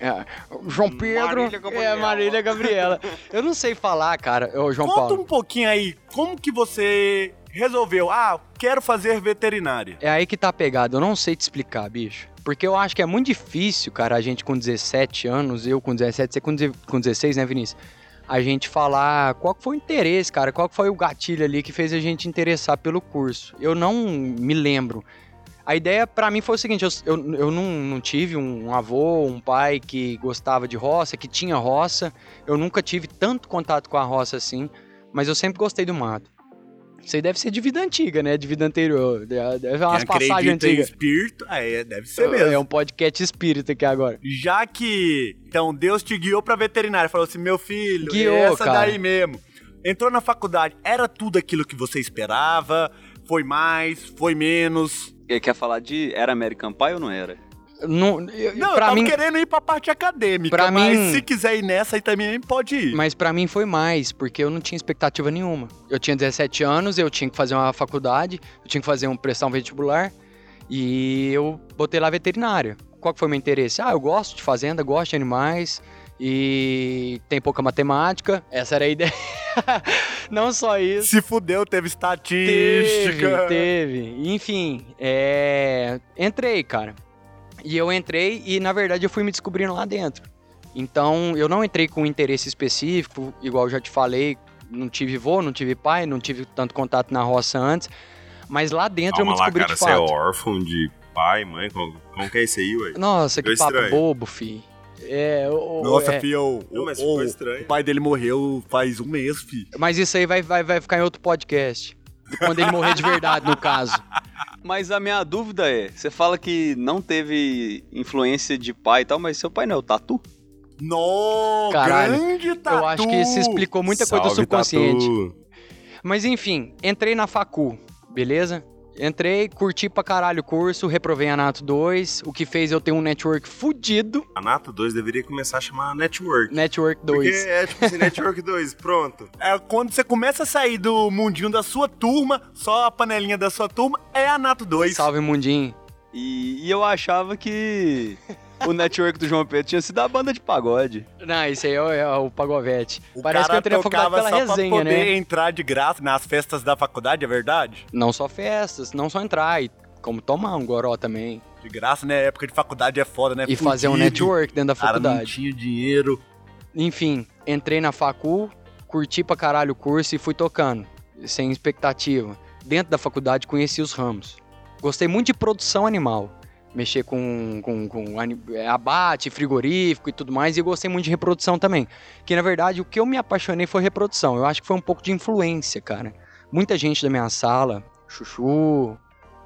É, João Pedro
Marília
é. Marília Gabriela. Eu não sei falar, cara, ô João
Conta
Paulo.
um pouquinho aí, como que você resolveu? Ah, quero fazer veterinária.
É aí que tá pegado. Eu não sei te explicar, bicho. Porque eu acho que é muito difícil, cara, a gente com 17 anos, eu com 17, você com deze- com 16, né, Vinícius? A gente falar qual foi o interesse, cara, qual foi o gatilho ali que fez a gente interessar pelo curso. Eu não me lembro. A ideia pra mim foi o seguinte, eu, eu, eu não, não tive um avô, um pai que gostava de roça, que tinha roça. Eu nunca tive tanto contato com a roça assim, mas eu sempre gostei do mato. Isso aí deve ser de vida antiga, né? De vida anterior. Deve deve umas passagens antigas.
espírito, é, deve ser mesmo.
É um podcast espírita aqui agora.
Já que, então, Deus te guiou pra veterinária, falou assim, meu filho,
Guiou,
é essa
cara.
daí mesmo. Entrou na faculdade, era tudo aquilo que você esperava? Foi mais, foi menos?
Ele quer falar de era American Pie ou não era?
Não, eu,
Não, eu tava
mim,
querendo ir pra parte acadêmica,
Pra
mas
mim-
se quiser ir nessa aí também pode ir.
Mas pra mim foi mais, porque eu não tinha expectativa nenhuma. Eu tinha 17 anos, eu tinha que fazer uma faculdade, eu tinha que fazer um prestar um vestibular e eu botei lá veterinária. Qual que foi o meu interesse? Ah, eu gosto de fazenda, gosto de animais e tem pouca matemática. Essa era a ideia. não só isso.
Se fudeu, teve estatística.
Teve, teve. Enfim, é... entrei, cara. E eu entrei e, na verdade, eu fui me descobrindo lá dentro. Então, eu não entrei com interesse específico, igual eu já te falei, não tive vô, não tive pai, não tive tanto contato na roça antes, mas lá dentro eu
Calma
me
lá,
descobri
cara,
de
você é
fato.
órfão de pai, mãe? Como, como que é isso aí, ué?
Nossa, que papo
estranho.
bobo, fi. É, o- o-
Nossa,
é.
filho, o,
Não, mas
o-
ficou
o
estranho.
pai dele morreu faz um mês, filho.
Mas isso aí vai, vai, vai ficar em outro podcast. Quando ele morrer de verdade, no caso.
Mas a minha dúvida é, você fala que não teve influência de pai e tal, mas seu pai não é o Tatu?
No,
Caralho,
grande tatu.
Eu acho que isso explicou muita coisa do subconsciente.
Tatu.
Mas enfim, entrei na facu, beleza? Entrei, curti pra caralho o curso, reprovei a Nato 2, o que fez eu ter um network fudido.
A Nata 2 deveria começar a chamar Network.
Network
Porque
2.
é tipo assim, Network 2, pronto.
É quando você começa a sair do mundinho da sua turma, só a panelinha da sua turma é a Nato 2.
Salve, mundinho.
E, e eu achava que o network do João Pedro tinha sido a banda de pagode.
Não, isso aí é o, é o Pagovete.
O
Parece que eu entrei na faculdade
tocava
pela
só
resenha,
pra poder
né?
entrar de graça nas festas da faculdade, é verdade?
Não só festas, não só entrar, e como tomar um goró também.
De graça, né? Época de faculdade é foda, né?
E fazer um network dentro da
Cara, não
faculdade.
tinha dinheiro.
Enfim, entrei na facu, curti pra caralho o curso e fui tocando, sem expectativa. Dentro da faculdade conheci os ramos. Gostei muito de produção animal. Mexer com, com, com é, abate, frigorífico e tudo mais, e eu gostei muito de reprodução também. Que na verdade o que eu me apaixonei foi reprodução. Eu acho que foi um pouco de influência, cara. Muita gente da minha sala, Chuchu,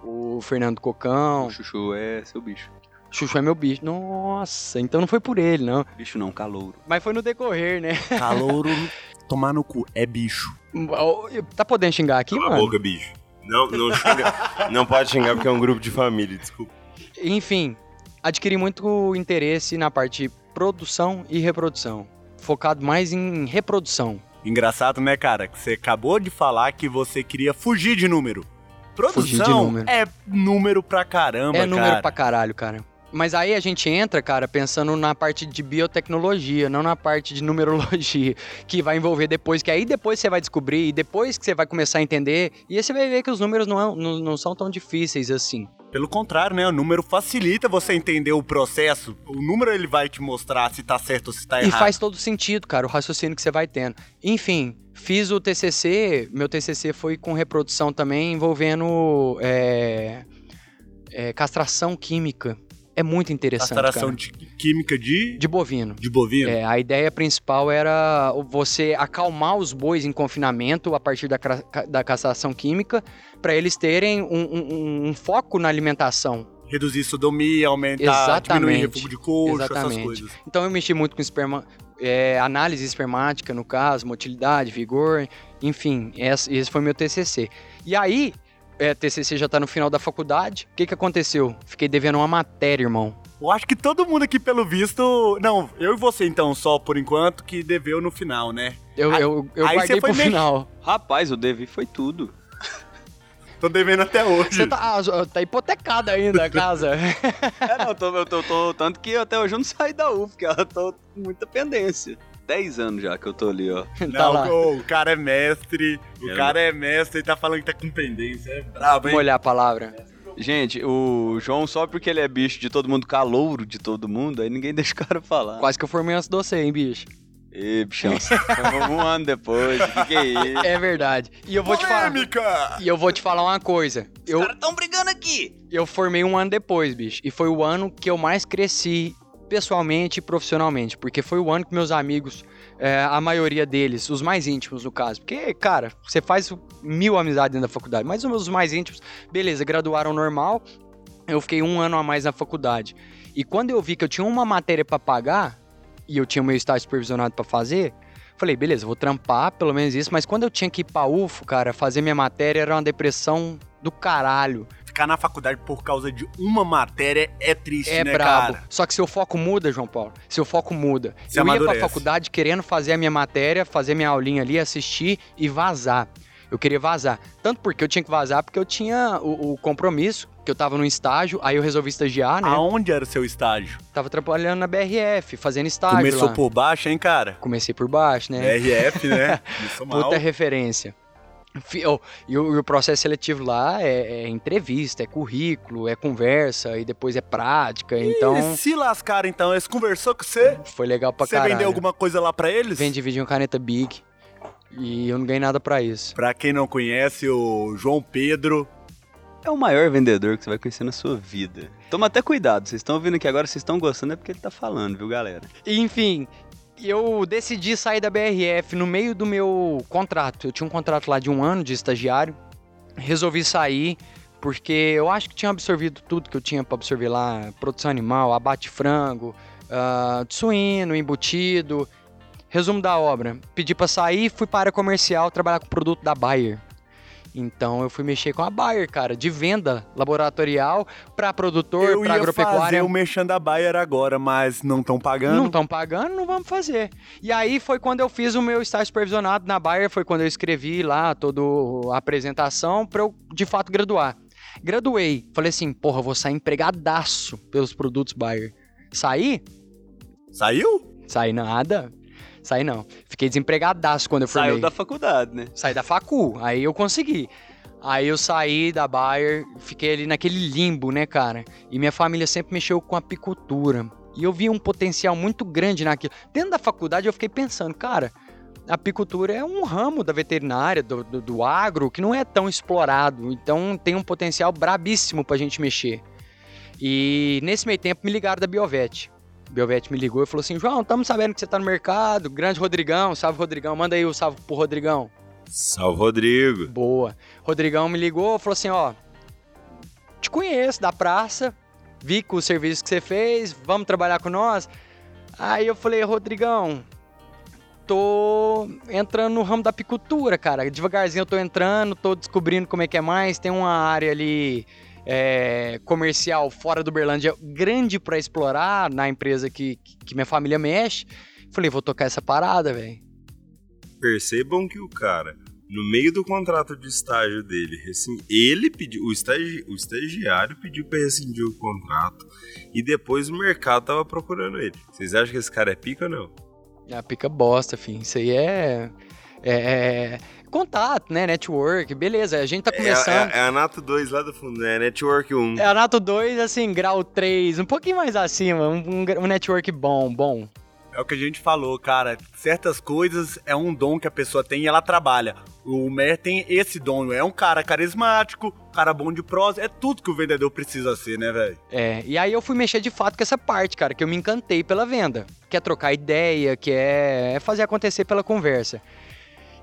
o Fernando Cocão.
O Chuchu é seu bicho.
Chuchu é meu bicho. Nossa, então não foi por ele, não.
Bicho não, calouro.
Mas foi no decorrer, né?
Calouro, tomar no cu, é bicho.
Tá podendo xingar aqui,
Cala a
mano?
boca, bicho. Não, não xinga. não pode xingar porque é um grupo de família, desculpa.
Enfim, adquiri muito interesse na parte de produção e reprodução. Focado mais em reprodução.
Engraçado, né, cara? Que você acabou de falar que você queria fugir de número. Produção
Fugir de número.
é número pra caramba,
é número
cara.
pra caralho, cara. Mas aí a gente entra, cara, pensando na parte de biotecnologia, não na parte de numerologia, que vai envolver depois, que aí depois você vai descobrir, e depois que você vai começar a entender, e aí você vai ver que os números não, é- não, não são tão difíceis assim.
Pelo contrário, né? O número facilita você entender o processo. O número ele vai te mostrar se tá certo ou se tá
E
errado.
faz todo sentido, cara, o raciocínio que você vai tendo. Enfim, fiz o TCC, meu TCC foi com reprodução também, envolvendo é, é, castração química. É muito interessante,
Castração
cara.
de química de,
De bovino.
de bovino.
É, a ideia principal era você acalmar os bois em confinamento a partir da, da castração química para eles terem um, um- um foco na alimentação.
Reduzir sodomia, aumentar,
Exatamente.
diminuir refúgio de coxo, essas
Exatamente.
coisas.
Então eu mexi muito com esperma, é, análise espermática, no caso, motilidade, vigor, enfim, esse, esse foi meu TCC. E aí, é, TCC já tá no final da faculdade, o que que aconteceu? Fiquei devendo uma matéria, irmão.
Eu acho que todo mundo aqui, pelo visto. Não, eu e você, então, só por enquanto, que deveu no final, né?
Eu,
Aí-
eu, eu
aí
guardei
você foi
pro
mex-
final.
Rapaz, o Devi foi tudo.
Tô devendo até hoje.
Você tá, ah, tá hipotecada ainda a casa.
É, não, eu tô, eu tô, tô- Tanto que até hoje eu não saí da UF, porque eu tô com muita pendência. 10 anos já que eu tô ali, ó.
tá
Não,
lá.
o, o cara é mestre. O
É,
cara é mestre e tá falando que tá com pendência. É brabo, hein?
olhar a palavra.
Gente, o João, só porque ele é bicho de todo mundo, calouro de todo mundo, aí ninguém deixa o cara falar.
Quase que eu formei antes de você, hein, bicho?
Ê, bichão, um ano depois, o que, que é isso?
É verdade. E eu vou te falar.
Polêmica!
E eu vou te falar uma coisa. Eu,
tão brigando aqui!
eu formei um ano depois, bicho. E foi o ano que eu mais cresci pessoalmente e profissionalmente. Porque foi o ano que meus amigos, é, a maioria deles, os mais íntimos no caso. Porque, cara, você faz mil amizades dentro da faculdade. Mas os meus mais íntimos, beleza, graduaram normal. Eu fiquei um ano a mais na faculdade. E quando eu vi que eu tinha uma matéria pra pagar, e eu tinha meu estágio supervisionado pra fazer, falei, beleza, vou trampar, pelo menos isso. Mas quando eu tinha que ir pra UFO, cara, fazer minha matéria era uma depressão do caralho.
Ficar na faculdade por causa de uma matéria é triste,
É
né,
brabo.
cara?
Só que seu foco muda, João Paulo. Seu foco muda.
Você
eu ia
amadurece.
pra faculdade querendo fazer a minha matéria, fazer minha aulinha ali, assistir e vazar. Eu queria vazar. Tanto porque eu tinha que vazar, porque eu tinha o, o compromisso, que eu tava num estágio, aí eu resolvi estagiar, né?
Aonde era o seu estágio?
Tava trabalhando na BRF, fazendo estágio
Começou
lá.
por baixo, hein, cara?
Comecei por baixo, né?
RF, né?
Puta referência. E, o, e o processo seletivo lá é, é entrevista, é currículo, é conversa e depois é prática. Então
E se lascaram, então. Eles conversou com você?
foi legal pra
Você
caralho.
vendeu alguma coisa lá pra eles?
Vendi vídeo em caneta Big. E eu não ganhei nada pra isso.
Pra quem não conhece, o João Pedro.
É o maior vendedor que você vai conhecer na sua vida. Toma até cuidado, vocês estão ouvindo aqui agora, vocês estão gostando, é porque ele tá falando, viu, galera?
Enfim, eu decidi sair da BRF no meio do meu contrato. Eu tinha um contrato lá de um ano de estagiário. Resolvi sair porque eu acho que tinha absorvido tudo que eu tinha pra absorver lá: produção animal, abate frango, ah, suíno, embutido. Resumo da obra: pedi pra sair, fui para a área comercial trabalhar com produto da Bayer. Então eu fui mexer com a Bayer, cara, de venda laboratorial pra produtor,
ia
agropecuária.
fazer o Merchan da Bayer agora, mas não estão pagando.
Não estão pagando, não vamos fazer. E aí foi quando eu fiz o meu estágio supervisionado na Bayer, foi quando eu escrevi lá toda a apresentação para eu de fato graduar. Graduei, falei assim, porra, vou sair empregadaço pelos produtos Bayer. Saí?
Saiu?
Saí nada. Saí não. Fiquei desempregadaço quando eu formei.
Saiu da faculdade, né?
Saí da facu, aí eu consegui. Aí eu saí da Bayer, fiquei ali naquele limbo, né, cara? E minha família sempre mexeu com apicultura. E eu vi um potencial muito grande naquilo. Dentro da faculdade eu fiquei pensando, cara, a apicultura é um ramo da veterinária, do, do, do agro, que não é tão explorado. Então tem um potencial brabíssimo pra gente mexer. E nesse meio tempo me ligaram da Biovet. Biovet me ligou e falou assim: João, estamos sabendo que você tá no mercado. Grande Rodrigão, salve Rodrigão. Manda aí o salve pro Rodrigão.
Salve, Rodrigo.
Boa. Rodrigão me ligou e falou assim: ó, te conheço da praça, vi com o serviço que você fez, vamos trabalhar com nós. Aí eu falei, Rodrigão, tô entrando no ramo da apicultura, cara. Devagarzinho eu tô entrando, tô descobrindo como é que é mais. Tem uma área ali é, comercial fora do Berlândia grande pra explorar na empresa que, que minha família mexe. Falei, vou tocar essa parada, velho.
Percebam que o cara, no meio do contrato de estágio dele, rescin- ele pediu, o, estagi, o estagiário pediu pra rescindir o contrato e depois o mercado tava procurando ele. Vocês acham que esse cara é pica ou não?
Ah, pica bosta, filho. Isso aí é, é, é contato, né? Network, beleza. A gente tá
É,
começando.
é, é a Nato 2 lá do fundo, né? Network 1.
É a Nato 2, assim, grau 3, um pouquinho mais acima, um, um um network bom, bom.
É o que a gente falou, cara. Certas coisas é um dom que a pessoa tem e ela trabalha. O Mer tem esse dom. É um cara carismático, cara bom de prosa. É tudo que o vendedor precisa ser, né, velho?
É, e aí eu fui mexer de fato com essa parte, cara, que eu me encantei pela venda. Quer trocar ideia, quer é fazer acontecer pela conversa.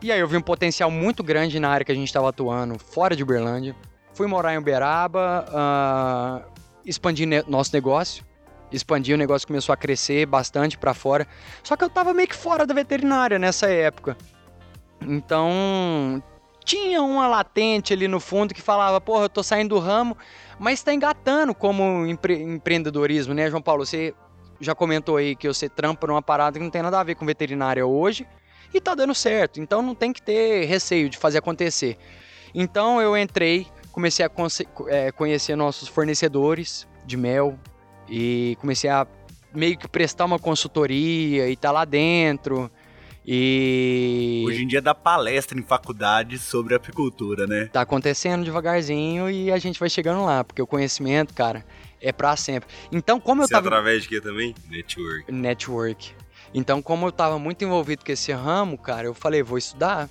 E aí eu vi um potencial muito grande na área que a gente estava atuando, fora de Uberlândia. Fui morar em Uberaba, ah, expandi ne- nosso negócio. Expandi, o negócio começou a crescer bastante pra fora. Só que eu tava meio que fora da veterinária nessa época. Então, tinha uma latente ali no fundo que falava, porra, eu tô saindo do ramo, mas tá engatando como empre- empreendedorismo, né, João Paulo? Você já comentou aí que você trampa numa parada que não tem nada a ver com veterinária hoje e tá dando certo. Então não tem que ter receio de fazer acontecer. Então eu entrei, comecei a eh, conhecer nossos fornecedores de mel e comecei a meio que prestar uma consultoria e tá lá dentro. E
Hoje em dia dá palestra em faculdade sobre apicultura, né?
tá acontecendo devagarzinho e a gente vai chegando lá, porque o conhecimento, cara, é pra sempre. Então, como eu
Você
tava
através de quê também? Network.
network. Então, como eu tava muito envolvido com esse ramo, cara, eu falei, vou estudar.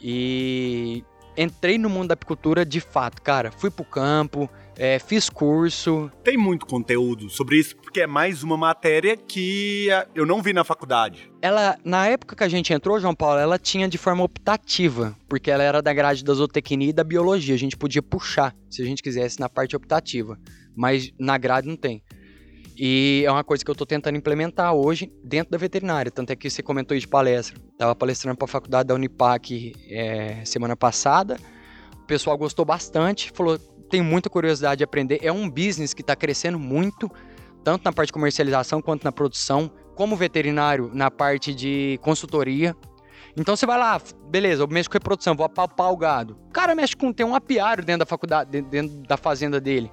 E entrei no mundo da apicultura de fato, cara. Fui pro campo, é, fiz curso.
Tem muito conteúdo sobre isso, porque é mais uma matéria que ah, eu não vi na faculdade.
Ela, na época que a gente entrou, João Paulo, ela tinha de forma optativa, porque ela era da grade da zootecnia e da biologia. A gente podia puxar, se a gente quisesse, na parte optativa. Mas na grade não tem. E é uma coisa que eu tô tentando implementar hoje dentro da veterinária. Tanto é que você comentou de palestra. Tava palestrando para a faculdade da Unipac é, semana passada. O pessoal gostou bastante. Falou: tenho muita curiosidade de aprender. É um business que está crescendo muito, tanto na parte de comercialização quanto na produção, como veterinário na parte de consultoria. Então você vai lá, beleza, eu mexo com reprodução, vou apalpar o gado. O cara mexe com, tem um apiário dentro da faculdade, dentro da fazenda dele.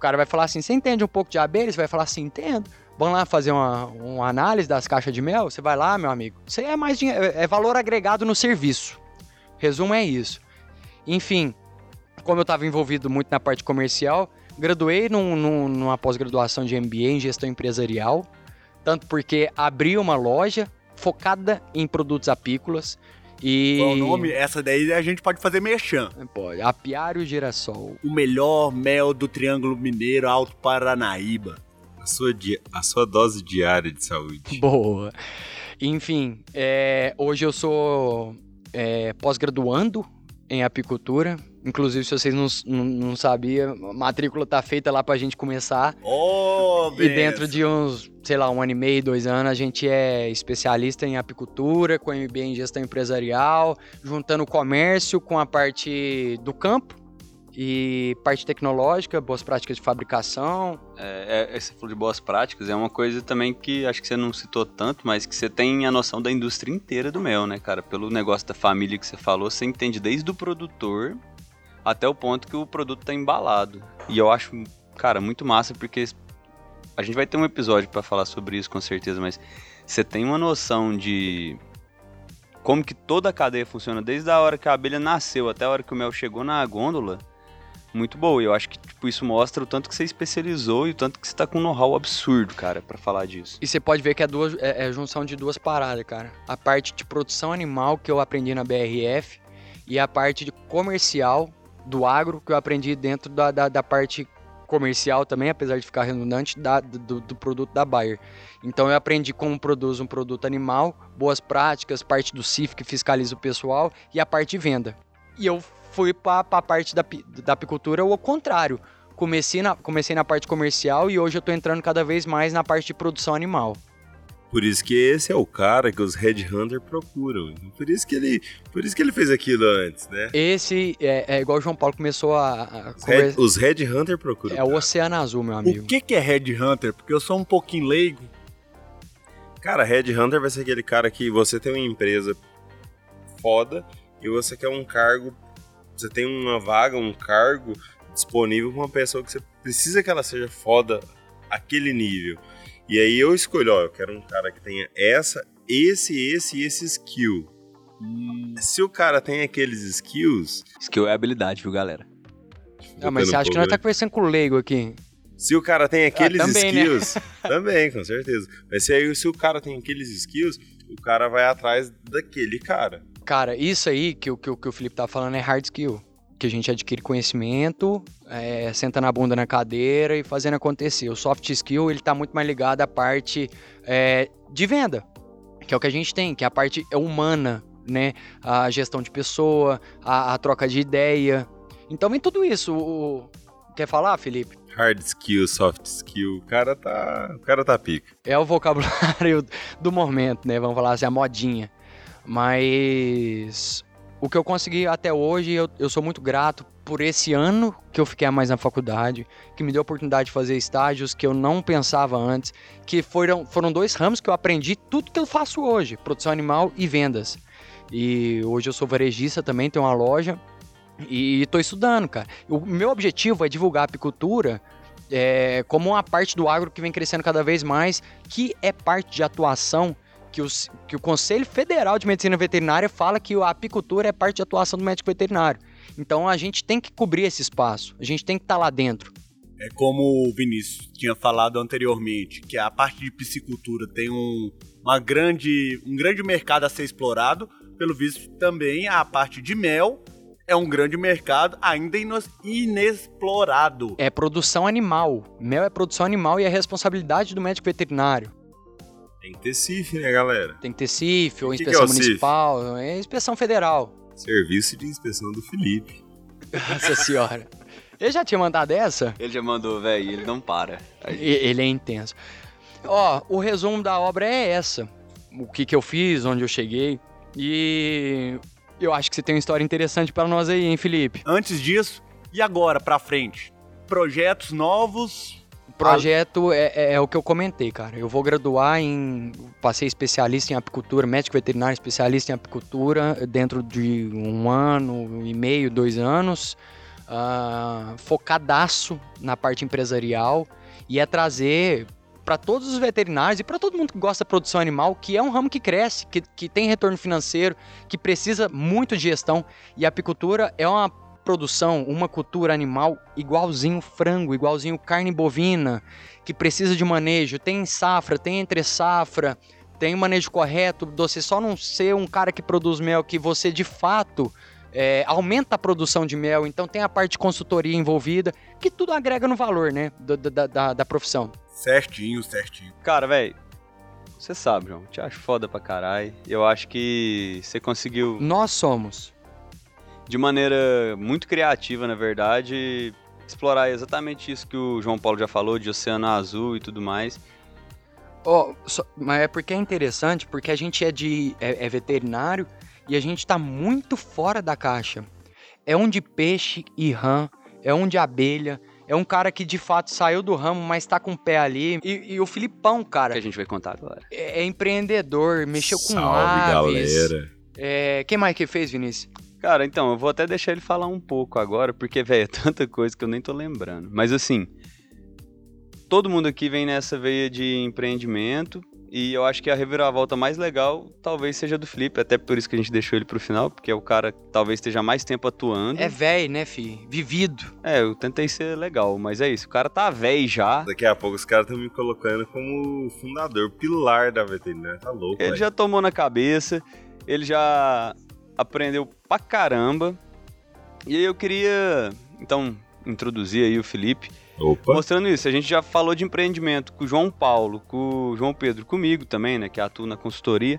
Cara vai falar assim, você entende um pouco de abelha? Você vai falar assim, entendo. Vamos lá fazer uma, uma análise das caixas de mel? Você vai lá, meu amigo. Isso é mais dinheiro, é valor agregado no serviço. Resumo é isso. Enfim, como eu estava envolvido muito na parte comercial, graduei num, num, numa pós-graduação de MBA em gestão empresarial, tanto porque abri uma loja focada em produtos apícolas. E...
Qual o nome? Essa daí a gente pode fazer merchan.
Pode. Apiário Girassol.
O melhor mel do Triângulo Mineiro Alto Paranaíba.
A sua, a sua dose diária de saúde.
Boa. Enfim, é, hoje eu sou é, pós-graduando em apicultura. Inclusive, se vocês não, não, não sabiam, a matrícula tá feita lá pra gente começar.
Oh,
e dentro de uns, sei lá, um ano e meio, dois anos, a gente é especialista em apicultura, com MBA em gestão empresarial, juntando o comércio com a parte do campo e parte tecnológica, boas práticas de fabricação.
É, é, você falou de boas práticas, é uma coisa também que acho que você não citou tanto, mas que você tem a noção da indústria inteira do mel, né, cara? Pelo negócio da família que você falou, você entende desde o produtor até o ponto que o produto tá embalado. E eu acho, cara, muito massa porque a gente vai ter um episódio para falar sobre isso com certeza, mas você tem uma noção de como que toda a cadeia funciona desde a hora que a abelha nasceu até a hora que o mel chegou na gôndola muito boa. Eu acho que tipo, isso mostra o tanto que você especializou e o tanto que você tá com um know-how absurdo, cara, para falar disso.
E você pode ver que é, duas, é, é a junção de duas paradas, cara. A parte de produção animal que eu aprendi na BRF e a parte de comercial do agro que eu aprendi dentro da, da, da parte comercial também, apesar de ficar redundante, da, do, do, produto da Bayer. Então eu aprendi como produz um produto animal, boas práticas, parte do CIF que fiscaliza o pessoal e a parte de venda. E eu fui para a parte da, da apicultura o contrário. Comecei na, comecei na parte comercial e hoje eu estou entrando cada vez mais na parte de produção animal.
Por isso que esse é o cara que os headhunter procuram. Por isso que ele, por isso que ele fez aquilo antes, né?
Esse é, é igual o João Paulo começou a, a
os, head, os headhunter procuram.
É o Oceano Azul, meu amigo.
O que que é headhunter? Porque eu sou um pouquinho leigo.
Cara, headhunter vai ser aquele cara que você tem uma empresa foda e você quer um cargo você tem uma vaga, um cargo disponível para uma pessoa que você precisa que ela seja foda aquele nível. E aí eu escolho, ó, eu quero um cara que tenha essa, esse, esse e esse skill. Hum. Se o cara tem aqueles skills.
Skill é habilidade, viu, galera?
Ah, mas você acha que nós tá conversando com o leigo aqui?
Se o cara tem aqueles ah, também, né? skills. Né? também, com certeza. Mas se, aí, se o cara tem aqueles skills, o cara vai atrás daquele cara.
Cara, isso aí que, que, que o Felipe tá falando é hard skill. Que a gente adquire conhecimento, é, senta na bunda na cadeira e fazendo acontecer. O soft skill, ele tá muito mais ligado à parte é, de venda, que é o que a gente tem, que é a parte humana, né? A gestão de pessoa, a, a troca de ideia. Então vem tudo isso. O... Quer falar, Felipe?
Hard skill, soft skill, o cara tá, o cara tá pica.
É o vocabulário do momento, né? Vamos falar assim, a modinha. Mas o que eu consegui até hoje, eu, eu sou muito grato por esse ano que eu fiquei mais na faculdade, que me deu a oportunidade de fazer estágios que eu não pensava antes, que foram, foram dois ramos que eu aprendi tudo que eu faço hoje, produção animal e vendas. E hoje eu sou varejista também, tenho uma loja e estou estudando, cara. O meu objetivo é divulgar a apicultura é, como uma parte do agro que vem crescendo cada vez mais, que é parte de atuação que, os, que o Conselho Federal de Medicina Veterinária fala que a apicultura é parte de atuação do médico veterinário. Então a gente tem que cobrir esse espaço, a gente tem que estar tá lá dentro.
É como o Vinícius tinha falado anteriormente, que a parte de piscicultura tem um, uma grande, um grande mercado a ser explorado. Pelo visto, também a parte de mel é um grande mercado ainda inexplorado.
É produção animal. Mel é produção animal e é responsabilidade do médico veterinário.
Tem que ter CIF, né, galera?
Tem que ter CIF, ou inspeção que é municipal, CIF? é inspeção federal.
Serviço de inspeção do Felipe.
Nossa senhora. Ele já tinha mandado essa?
Ele já mandou, velho, ele não para.
Ele é intenso. Ó, o resumo da obra é essa. O que que eu fiz, onde eu cheguei. E eu acho que você tem uma história interessante para nós aí, hein, Felipe?
Antes disso, E agora, pra frente? Projetos novos?
O projeto é, é- é o que eu comentei, cara. Eu vou graduar em. Passei especialista em apicultura, médico veterinário especialista em apicultura, dentro de um ano e meio, dois anos. ah, focadaço na parte empresarial. E é trazer para todos os veterinários e para todo mundo que gosta da produção animal, que é um ramo que cresce, que, que tem retorno financeiro, que precisa muito de gestão. E a apicultura é uma produção, uma cultura animal igualzinho frango, igualzinho carne bovina, que precisa de manejo. Tem safra, tem entre safra, tem o manejo correto. Você só não ser um cara que produz mel, que você de fato é, aumenta a produção de mel. Então tem a parte de consultoria envolvida, que tudo agrega no valor, né, da, da, da, da profissão.
Certinho, certinho.
Cara, velho, você sabe, João. Te acho foda pra caralho. Eu acho que você conseguiu,
Nós somos.
De maneira muito criativa, na verdade, explorar exatamente isso que o João Paulo já falou, de oceano azul e tudo mais.
Ó, só- mas é porque é interessante, porque a gente é de é, é veterinário e a gente tá muito fora da caixa. É um de peixe e rã, é um de abelha, é um cara que de fato saiu do ramo, mas tá com o pé ali. E, e o Filipão,
Que
cara,
a gente vai contar agora.
é, é empreendedor, mexeu com
Salve,
aves.
galera.
É, quem mais que fez, Vinícius?
Cara, então, eu vou até deixar ele falar um pouco agora, porque, velho, é tanta coisa que eu nem tô lembrando. Mas assim, todo mundo aqui vem nessa veia de empreendimento. E eu acho que a reviravolta mais legal talvez seja do Felipe, até por isso que a gente deixou ele pro final, porque é o cara que talvez esteja mais tempo atuando.
É velho, né, fi? Vivido.
É, eu tentei ser legal, mas é isso. O cara tá velho já.
Daqui a pouco os caras estão me colocando como fundador, pilar da veterinária. Tá louco,
Ele
velho.
já tomou na cabeça, ele já aprendeu pra caramba. E aí eu queria, então, introduzir aí o Felipe,
Opa.
mostrando isso. A gente já falou de empreendimento com o João Paulo, com o João Pedro, comigo também, né, que atua na consultoria.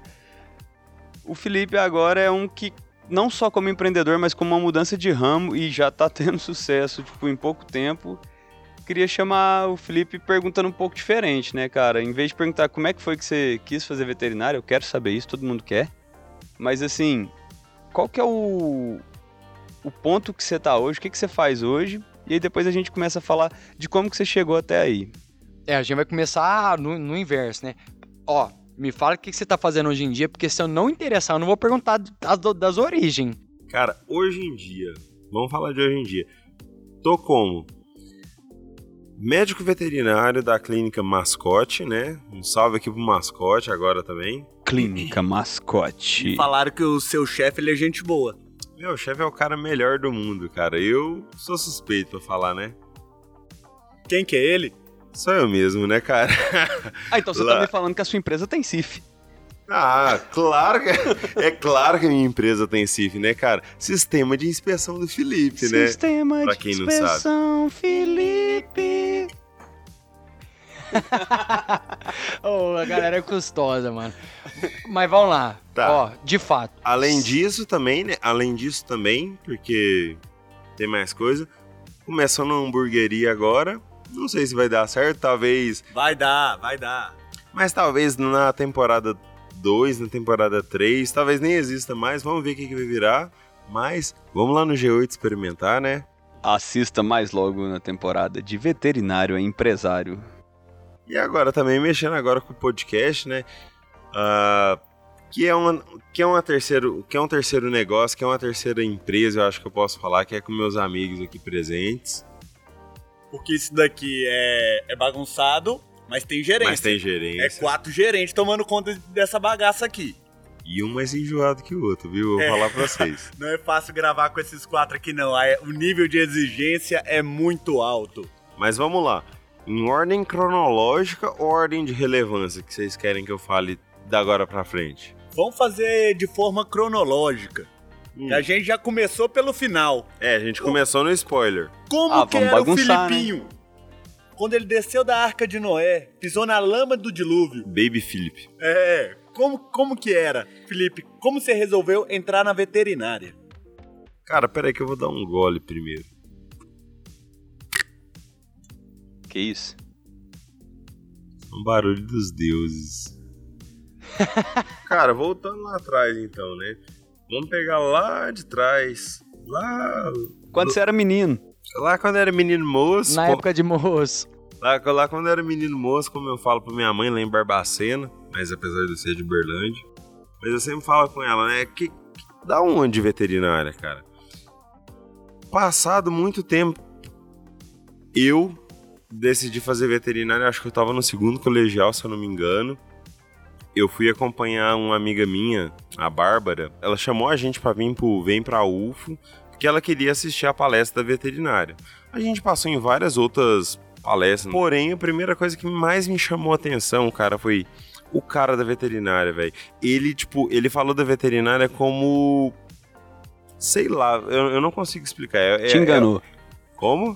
O Felipe agora é um que não só como empreendedor, mas como uma mudança de ramo e já tá tendo sucesso, tipo, em pouco tempo. Queria chamar o Felipe perguntando um pouco diferente, né, cara? Em vez de perguntar como é que foi que você quis fazer veterinário, eu quero saber isso, todo mundo quer. Mas assim, qual que é o, o ponto que você tá hoje, o que, que você faz hoje? E aí depois a gente começa a falar de como que você chegou até aí.
É, a gente vai começar no, no inverso, né? Ó, me fala o que que você tá fazendo hoje em dia, porque se eu não interessar, eu não vou perguntar das, das origens.
Cara, hoje em dia, vamos falar de hoje em dia. Tô como médico veterinário da clínica Mascote, né? Um salve aqui pro Mascote agora também.
Clínica Mascote.
Falaram que o seu chefe ele é gente boa.
Meu, o chefe é o cara melhor do mundo, cara. Eu sou suspeito pra falar, né?
Quem que é ele?
Sou eu mesmo, né, cara?
Ah, então você
Lá.
tá me falando que a sua empresa tem CIF.
Ah, claro que é claro que a minha empresa tem CIF, né, cara? Sistema de inspeção do Felipe, né?
Sistema de
quem não sabe.
inspeção, Felipe.
Ô, a galera é custosa, mano. Mas vamos lá.
Tá.
Ó, de fato.
Além disso também, né? Além disso também, porque tem mais coisa. Começando uma hamburgueria agora. Não sei se vai dar certo, talvez.
Vai dar, vai dar.
Mas talvez na temporada 2, na temporada 3, talvez nem exista mais. Vamos ver o que, que vai virar. Mas vamos lá no G8 experimentar, né?
Assista mais logo na temporada de Veterinário a Empresário.
E agora também mexendo agora com o podcast, né? Ah, que é uma que é uma terceiro que é um terceiro negócio, que é uma terceira empresa, eu acho que eu posso falar que é com meus amigos aqui presentes.
Porque isso daqui é, é bagunçado, mas tem gerência.
Mas tem
É
gerência.
quatro gerentes tomando conta dessa bagaça aqui.
E um mais enjoado que o outro, viu? Vou
É.
falar pra vocês.
Não é fácil gravar com esses quatro aqui, não. Aí, O nível de exigência é muito alto.
Mas vamos lá. Em ordem cronológica ou ordem de relevância que vocês querem que eu fale da agora pra frente?
Vamos fazer de forma cronológica.
Hum.
A gente já começou pelo final.
É, a gente começou no spoiler.
Como
Ah,
que
vamos
era
bagunçar,
o Filipinho? Quando ele desceu da Arca de Noé, pisou na lama do dilúvio.
Baby Philip.
É, como, como que era? Felipe, como você resolveu entrar na veterinária?
Cara, peraí que eu vou dar um gole primeiro.
Que isso?
Um barulho dos deuses. Cara, voltando lá atrás então, né? Vamos pegar lá de trás. Lá.
Quando você era menino.
Lá quando eu era menino moço.
Na
pô,
época de moço.
Lá, lá quando eu era menino moço, como eu falo pra minha mãe lá em Barbacena, mas apesar de eu ser de Berlândia, mas eu sempre falo com ela, né? Que, que da onde veterinária, cara? Passado muito tempo, eu decidi fazer veterinária, acho que eu tava no segundo colegial, se eu não me engano. Eu fui acompanhar uma amiga minha, a Bárbara. Ela chamou a gente para vir pro Vem pra UFO, porque ela queria assistir a palestra da veterinária. A gente passou em várias outras palestras, porém a primeira coisa que mais me chamou a atenção, cara, foi o cara da veterinária, velho. Ele, tipo, ele falou da veterinária como. Sei lá, eu, eu não consigo explicar. É-
Te
é-
enganou.
é- como?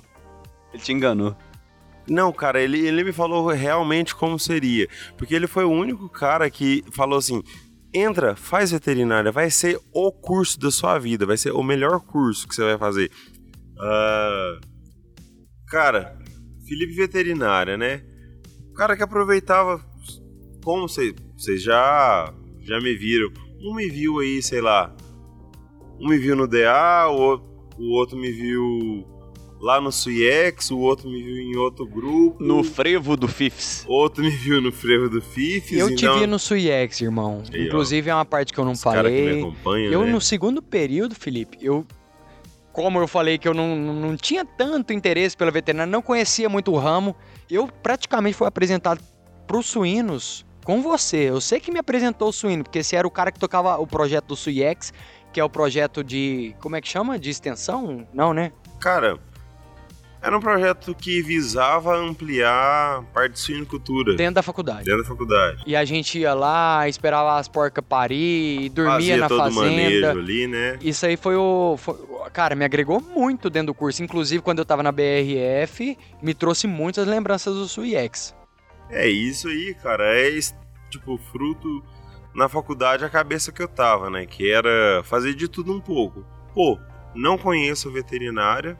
Ele te enganou.
Não, cara, ele, ele me falou realmente como seria. Porque ele foi o único cara que falou assim: entra, faz veterinária, vai ser o curso da sua vida, vai ser o melhor curso que você vai fazer. Ah, cara, Felipe Veterinária, né? O cara que aproveitava. Como vocês já, já me viram? Um me viu aí, sei lá. Um me viu no DA, o, o outro me viu lá no Suiex, o outro me viu em outro grupo.
No frevo do Fifs.
Outro me viu no frevo do Fifis.
Eu te
então,
vi no Suiex, irmão.
Aí, ó.
Inclusive, é uma parte que eu não
os cara que me
falei.
acompanha,
Eu,
né?
no segundo período, Felipe, eu. Como eu falei que eu não, não tinha tanto interesse pela veterinária, não conhecia muito o ramo, eu praticamente fui apresentado pros suínos com você. Eu sei que me apresentou o suíno, porque você era o cara que tocava o projeto do Suiex, que é o projeto de. Como é que chama? De extensão? Não, né?
Cara, era um projeto que visava ampliar a parte de suinocultura
Dentro da faculdade.
dentro da faculdade.
E a gente ia lá, esperava as porcas parir, dormia
Fazia
na
todo
fazenda.
manejo ali, né?
Isso aí foi o. foi- cara, me agregou muito dentro do curso. Inclusive, quando eu tava na BRF, me trouxe muitas lembranças do Suiex.
É isso aí, cara. É es- tipo fruto na faculdade a cabeça que eu tava, né? Que era fazer de tudo um pouco. Pô, não conheço veterinária.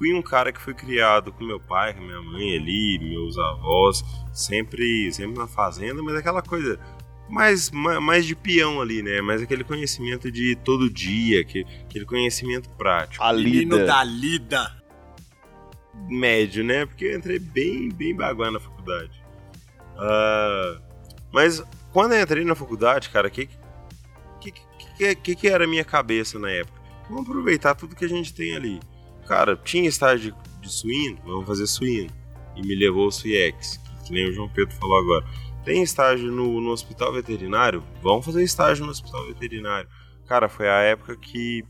Fui um cara que foi criado com meu pai, com minha mãe ali, meus avós, sempre, sempre na fazenda, mas aquela coisa mais, ma- mais de peão ali, né? Mas aquele conhecimento de todo dia, que- aquele conhecimento prático.
A
Menino
lida.
da lida.
médio, né? Porque eu entrei bem, bem baguá na faculdade. Ah, mas quando eu entrei na faculdade, cara, o que que, que, que que era a minha cabeça na época? Vamos aproveitar tudo que a gente tem ali. Cara, tinha estágio de, de suíno, vamos fazer suíno. E me levou o Suiex, que, que nem o João Pedro falou agora. Tem estágio no, no hospital veterinário? Vamos fazer estágio no hospital veterinário. Cara, foi a época que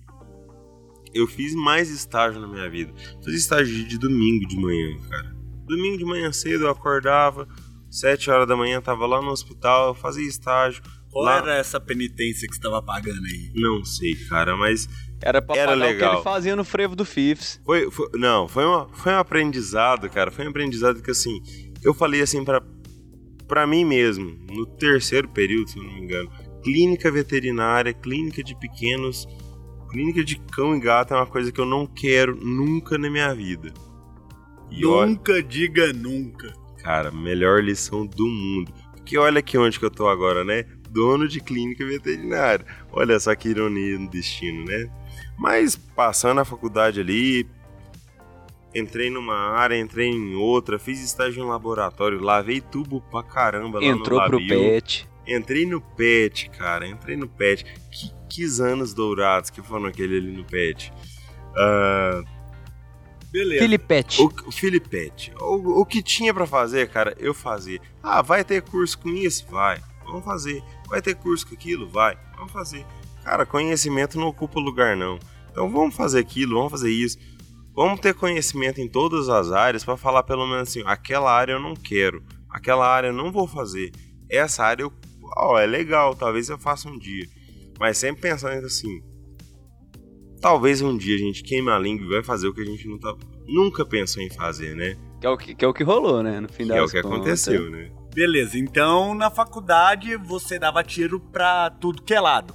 eu fiz mais estágio na minha vida. Fazia estágio de- de domingo de manhã, cara. Domingo de manhã cedo eu acordava, 7 horas da manhã tava lá no hospital, eu fazia estágio.
Qual
Lá-
era essa penitência que você tava pagando aí?
Não sei, cara, mas
Era pra
Era
pagar o que
legal.
ele fazia no frevo do Fifs.
foi, foi- não, foi, uma, foi um aprendizado, cara. Foi um aprendizado que assim, eu falei assim pra para mim mesmo, no terceiro período, se eu não me engano, clínica veterinária, clínica de pequenos, clínica de cão e gato é uma coisa que eu não quero nunca na minha vida. E olha,
Nunca diga nunca.
Cara, melhor lição do mundo. Porque olha aqui onde que eu tô agora, né? Dono de clínica veterinária. Olha só que ironia no destino, né? Mas passando a faculdade ali, entrei numa área, entrei em outra, fiz estágio em laboratório, lavei tubo pra caramba lá
Entrou
no
pro pet.
Entrei no PET, cara, entrei no PET. Que, que anos dourados que foram aquele ali no PET. Ah,
Beleza.
Filipete.
o, o Filipete, o, o que tinha pra fazer, cara, eu fazia. Ah, vai ter curso com isso? Vai. Vamos fazer. Vai ter curso com aquilo? Vai. Vamos fazer. Cara, conhecimento não ocupa lugar, não. Então vamos fazer aquilo, vamos fazer isso. Vamos ter conhecimento em todas as áreas pra falar pelo menos assim, aquela área eu não quero, aquela área eu não vou fazer. Essa área eu, ó, é legal, talvez eu faça um dia. Mas sempre pensando assim, talvez um dia a gente queime a língua e vai fazer o que a gente não tá, nunca pensou em fazer, né?
Que é o que, que é o que rolou, né? No fim
Que
das
é o que
contas.
aconteceu, né?
Beleza, então na faculdade você dava tiro pra tudo que é lado.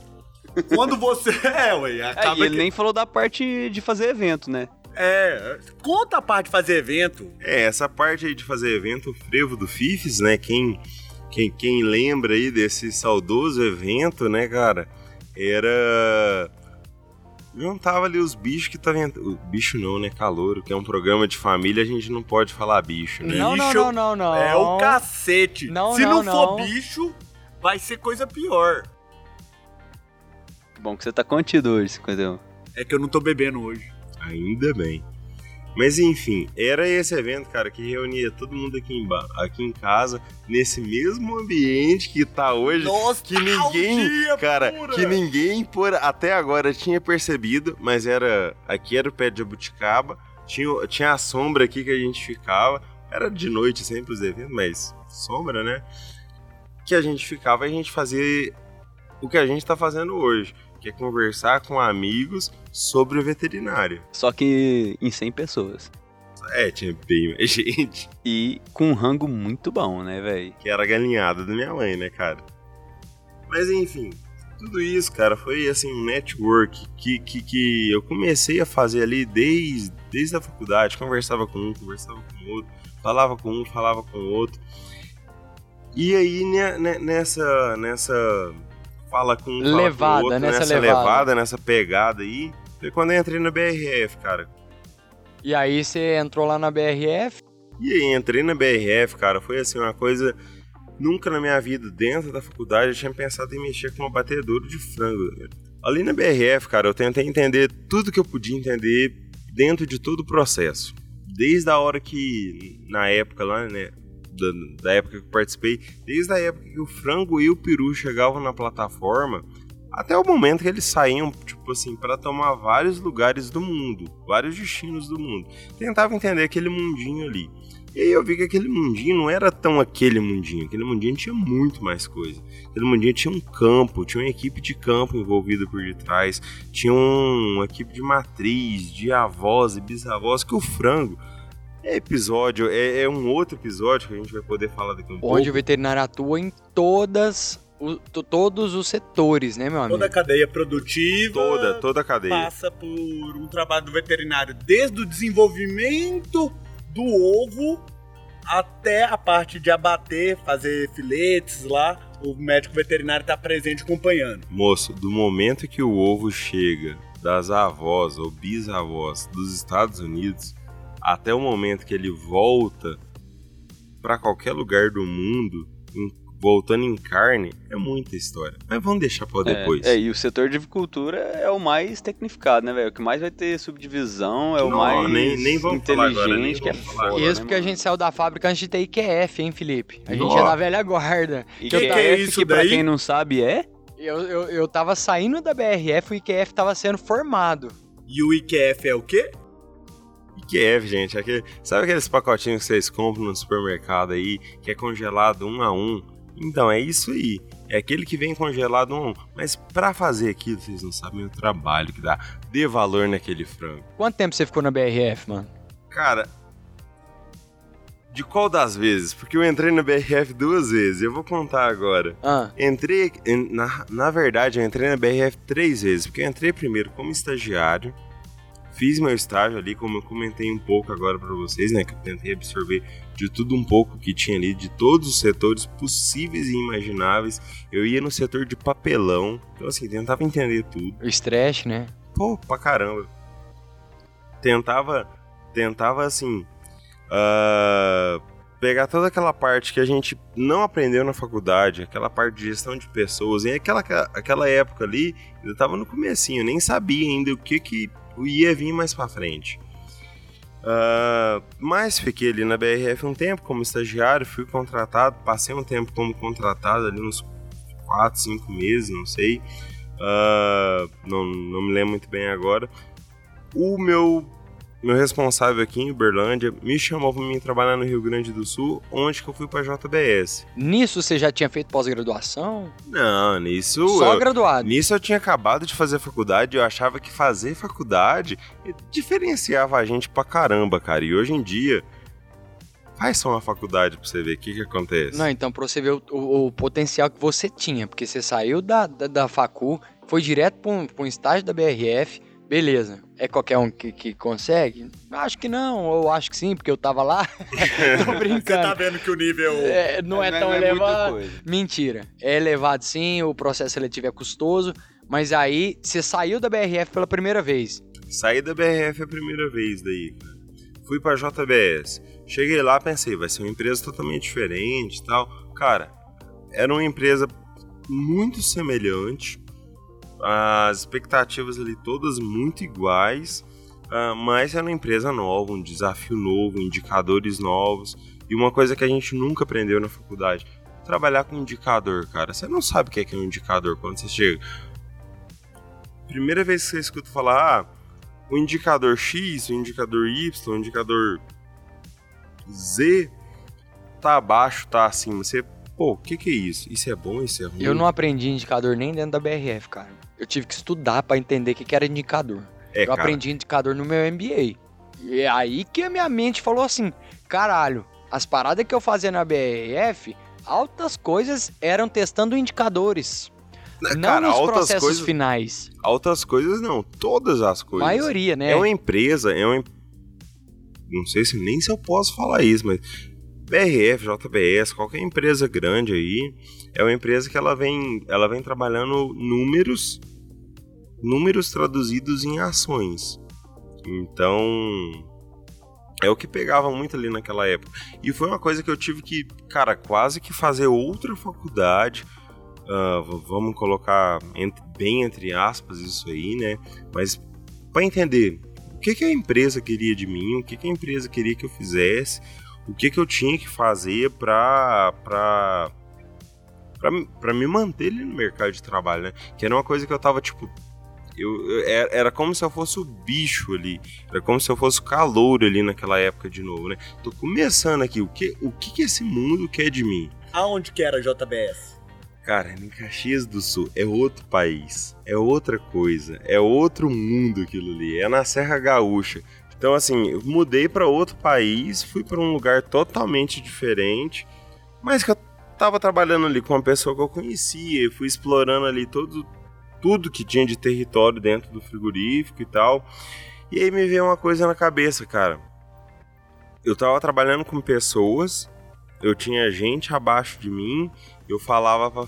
Quando você. É, ué,
É,
acaba
e ele
que-
nem falou da parte de fazer evento, né?
É, conta a parte de fazer evento.
É, essa parte aí de fazer evento, o frevo do Fifes, né? Quem, quem, quem lembra aí desse saudoso evento, né, cara? Era juntava ali os bichos que estavam. O bicho não, né? Calouro, que é um programa de família, a gente não pode falar bicho, né?
Não, não,
Bicho
não, não, não.
É o cacete.
Não,
Se
não,
não, for
não.
bicho, vai ser coisa pior.
Bom que você tá contido hoje, 51.
É que eu não tô bebendo hoje.
Ainda bem. Mas enfim, era esse evento, cara, que reunia todo mundo aqui em, aqui em casa, nesse mesmo ambiente que tá hoje.
Nossa,
que ninguém, cara,
pura.
que ninguém por até agora tinha percebido, mas era aqui era o pé de jabuticaba, tinha, tinha a sombra aqui que a gente ficava, era de noite sempre os eventos, mas sombra, né? Que a gente ficava e a gente fazia o que a gente tá fazendo hoje, que é conversar com amigos sobre veterinária.
Só que em 100 pessoas.
É, tinha bem mais gente.
E com um rango muito bom, né, velho?
Que era a galinhada da minha mãe, né, cara? Mas enfim, tudo isso, cara, foi assim um network que, que, que eu comecei a fazer ali desde, desde a faculdade. Conversava com um, conversava com outro, falava com um, falava com outro. E aí ne- ne- nessa. nessa. Fala com um, fala
Levada,
com o outro,
nessa
nessa
levada.
levada, nessa pegada aí. Foi quando eu entrei na BRF, cara.
E aí você entrou lá na BRF.
E aí, entrei na BRF, cara, foi assim, uma coisa. Nunca na minha vida, dentro da faculdade, eu tinha pensado em mexer com uma batedora de frango. Ali na BRF, cara, eu tentei entender tudo que eu podia entender dentro de todo o processo. Desde a hora que, na época lá, né, da, da época que eu participei, desde a época que o frango e o peru chegavam na plataforma, até o momento que eles saíam, tipo assim, para tomar vários lugares do mundo, vários destinos do mundo. Tentava entender aquele mundinho ali. E aí eu vi que aquele mundinho não era tão aquele mundinho. Aquele mundinho tinha muito mais coisa. Aquele mundinho tinha um campo, tinha uma equipe de campo envolvida por detrás, tinha um- uma equipe de matriz, de avós e bisavós, que o frango é episódio, é, é um outro episódio que a gente vai poder falar daqui a um pouco.
Onde o veterinário atua em todas o- to- todos os setores, né, meu amigo?
Toda a cadeia produtiva
Toda, toda a cadeia.
passa por um trabalho do veterinário, desde o desenvolvimento do ovo até a parte de abater, fazer filetes lá. O médico veterinário está presente acompanhando.
Moço, do momento que o ovo chega das avós ou bisavós dos Estados Unidos até o momento que ele volta para qualquer lugar do mundo, em- voltando em carne, é muita história. Mas vamos deixar para depois.
É, é, e o setor de avicultura é o mais tecnificado, né, velho? O que mais vai ter subdivisão, é o
Não,
mais
nem- nem vamos falar
inteligente,
agora, nem
que é
vamos falar
foda,
agora.
Isso
né,
porque a
mano?
gente saiu da fábrica antes de ter IQF, hein, Felipe? A gente
Nossa.
é da velha guarda.
E
Que que é isso
que pra
daí?
quem não sabe é...
Eu, eu, eu tava saindo da BRF, o IQF tava sendo formado.
E o IQF é o quê?
IQF, gente, aquele, sabe aqueles pacotinhos que vocês compram no supermercado aí, que é congelado um a um? Então, é isso aí. É aquele que vem congelado um a um. Mas pra fazer aquilo, vocês não sabem o trabalho que dá. Dê valor naquele frango.
Quanto tempo você ficou na BRF, mano?
Cara, de qual das vezes? Porque eu entrei na BRF duas vezes, eu vou contar agora.
Ah,
Entrei, en- na, na verdade, eu entrei na BRF três vezes, porque eu entrei primeiro como estagiário, fiz meu estágio ali, como eu comentei um pouco agora pra vocês, né, que eu tentei absorver de tudo um pouco que tinha ali, de todos os setores possíveis e imagináveis. Eu ia no setor de papelão, então assim, tentava entender tudo.
o estresse, né?
Pô, pra caramba. Tentava, tentava assim, ah, pegar toda aquela parte que a gente não aprendeu na faculdade, aquela parte de gestão de pessoas, e aquela, aquela época ali, eu tava no comecinho, eu nem sabia ainda o que que ia vir mais pra frente. Ah, mas fiquei ali na BRF um tempo como estagiário, fui contratado, passei um tempo como contratado ali uns 4, 5 meses, não sei. Ah, não, não me lembro muito bem agora. O meu, meu responsável aqui em Uberlândia me chamou para mim trabalhar no Rio Grande do Sul, onde que eu fui para JBS.
Nisso você já tinha feito pós-graduação?
Não, nisso
Só
eu,
graduado.
nisso eu tinha acabado de fazer faculdade, eu achava que fazer faculdade diferenciava a gente pra caramba, cara. E hoje em dia, faz só uma faculdade pra você ver o que que acontece.
Não, então pra você ver o, o- o potencial que você tinha, porque você saiu da, da, da facu, foi direto pra um, pra um estágio da BRF, beleza. É qualquer um que, que consegue? Acho que não, ou acho que sim, porque eu tava lá. Tô
Você
brincando.
tá vendo que o nível.
É, não é, tão
muita
elevado.
coisa.
Mentira. É elevado sim, o processo seletivo é custoso, Mas aí você saiu da BRF pela primeira vez.
Saí da BRF a primeira vez daí, cara. Fui pra JBS. Cheguei lá, pensei, vai ser uma empresa totalmente diferente e tal. Cara, era uma empresa muito semelhante. As expectativas ali todas muito iguais. Uh, mas era uma empresa nova, um desafio novo, indicadores novos. E uma coisa que a gente nunca aprendeu na faculdade: trabalhar com indicador, cara. Você não sabe o que é, um indicador quando você chega. Primeira vez que você escuta falar, ah, o indicador X, o indicador Y, o indicador Z tá abaixo, tá acima. Você, pô, o que, que é isso? Isso é bom, isso é ruim?
Eu não aprendi indicador nem dentro da BRF, cara. Eu tive que estudar para entender o que, que era indicador. É, eu cara. aprendi indicador no meu MBA. E é aí que a minha mente falou assim: caralho, as paradas que eu fazia na BRF, altas coisas eram testando indicadores. Né, não nos processos
coisas,
finais.
Altas coisas não, todas as coisas.
Maioria, né?
É uma empresa, é uma não sei se nem se eu posso falar isso, mas BRF, JBS, qualquer empresa grande aí, é uma empresa que ela vem, ela vem trabalhando números números traduzidos em ações. Então, é o que pegava muito ali naquela época. E foi uma coisa que eu tive que, cara, quase que fazer outra faculdade. Uh, vamos colocar entre, bem entre aspas isso aí, né? Mas para entender o que, que a empresa queria de mim, o que, que a empresa queria que eu fizesse, o que, que eu tinha que fazer para para para me manter ali no mercado de trabalho, né? Que era uma coisa que eu tava tipo eu, eu, era como se eu fosse o bicho ali. Era como se eu fosse o calor ali naquela época de novo, né? Tô começando aqui. O que, o que, que esse mundo quer de mim?
Aonde que era a JBS?
Cara, em Caxias do Sul é outro país, é outra coisa, é outro mundo aquilo ali, é na Serra Gaúcha. Então, assim, eu mudei para outro país, fui para um lugar totalmente diferente, mas que eu tava trabalhando ali com uma pessoa que eu conhecia, fui explorando ali todo, tudo que tinha de território dentro do frigorífico e tal. E aí me veio uma coisa na cabeça, cara. Eu tava trabalhando com pessoas, eu tinha gente abaixo de mim, eu falava pra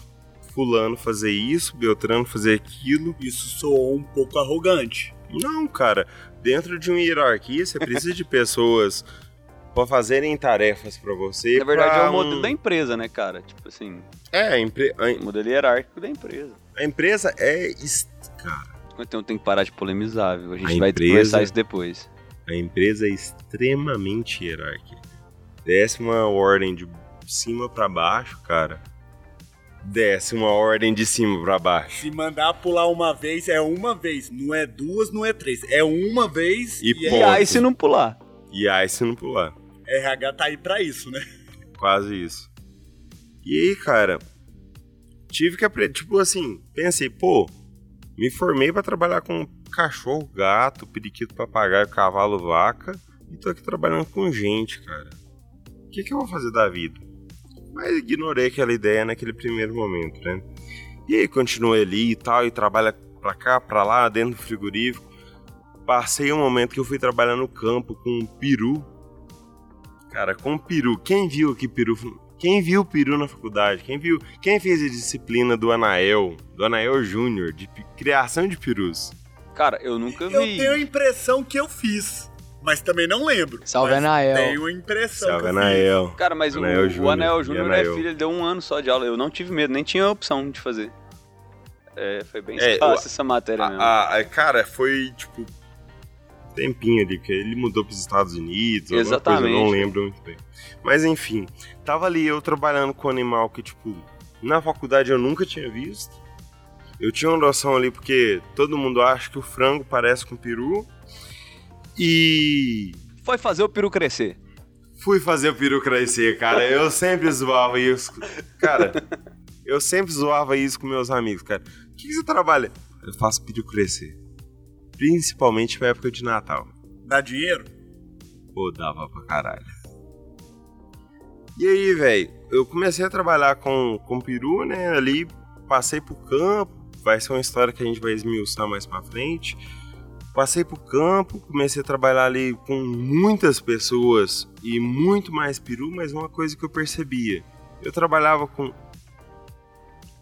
fulano fazer isso, Beltrano fazer aquilo.
Isso soou um pouco arrogante.
Não, cara. Dentro de uma hierarquia, você precisa de pessoas para fazerem tarefas para você.
Na verdade, é o modelo um... da empresa, né, cara? Tipo assim.
É, a empre...
o modelo hierárquico da empresa.
A empresa é. Cara.
Então tem que parar de polemizar, viu? A gente a vai empresa... conversar isso depois.
A empresa é extremamente hierárquica. Desce uma ordem de cima para baixo, cara. Desce uma ordem de cima para baixo.
Se mandar pular uma vez, é uma vez. Não é duas, não é três. É uma vez
e, e, e aí se não pular.
E aí se não pular.
RH tá aí pra isso, né?
Quase isso. E aí, cara, tive que aprender, tipo assim, pensei, pô, me formei para trabalhar com cachorro, gato, periquito, papagaio, cavalo, vaca, e tô aqui trabalhando com gente, cara. O que, que eu vou fazer da vida? Mas ignorei aquela ideia naquele primeiro momento, né? E aí continuei ali e tal, e trabalha pra cá, pra lá, dentro do frigorífico. Passei um momento que eu fui trabalhar no campo com um peru, Cara, com peru. Quem viu aqui peru? Quem viu peru na faculdade? Quem viu? Quem fez a disciplina do Anael, do Anael Júnior, de criação de perus?
Cara, eu nunca vi.
Eu tenho a impressão que eu fiz. Mas também não lembro.
Salve Anael.
Tenho a impressão.
Salve Anael.
Cara, mas Anael o, Júnior, o Anael Júnior é filho, ele deu um ano só de aula. Eu não tive medo, nem tinha opção de fazer. É, foi bem é, fácil essa matéria
a,
mesmo.
A, a, cara, foi tipo tempinho ali, que ele mudou para os Estados Unidos, Exatamente. Coisa, não lembro muito bem. Mas enfim, tava ali eu trabalhando com um animal que, tipo, na faculdade eu nunca tinha visto. Eu tinha uma noção ali porque todo mundo acha que o frango parece com o peru. E.
Foi fazer o peru crescer.
Fui fazer o peru crescer, cara. Eu sempre zoava isso. Cara, eu sempre zoava isso com meus amigos, cara. O que, que você trabalha? Eu faço peru crescer. Principalmente pra época de Natal.
Dá dinheiro?
Pô, dava pra caralho. E aí, velho, eu comecei a trabalhar com, com peru, né? Ali passei pro campo. Vai ser uma história que a gente vai esmiuçar mais pra frente. Passei pro campo, comecei a trabalhar ali com muitas pessoas e muito mais peru, mas uma coisa que eu percebia. Eu trabalhava com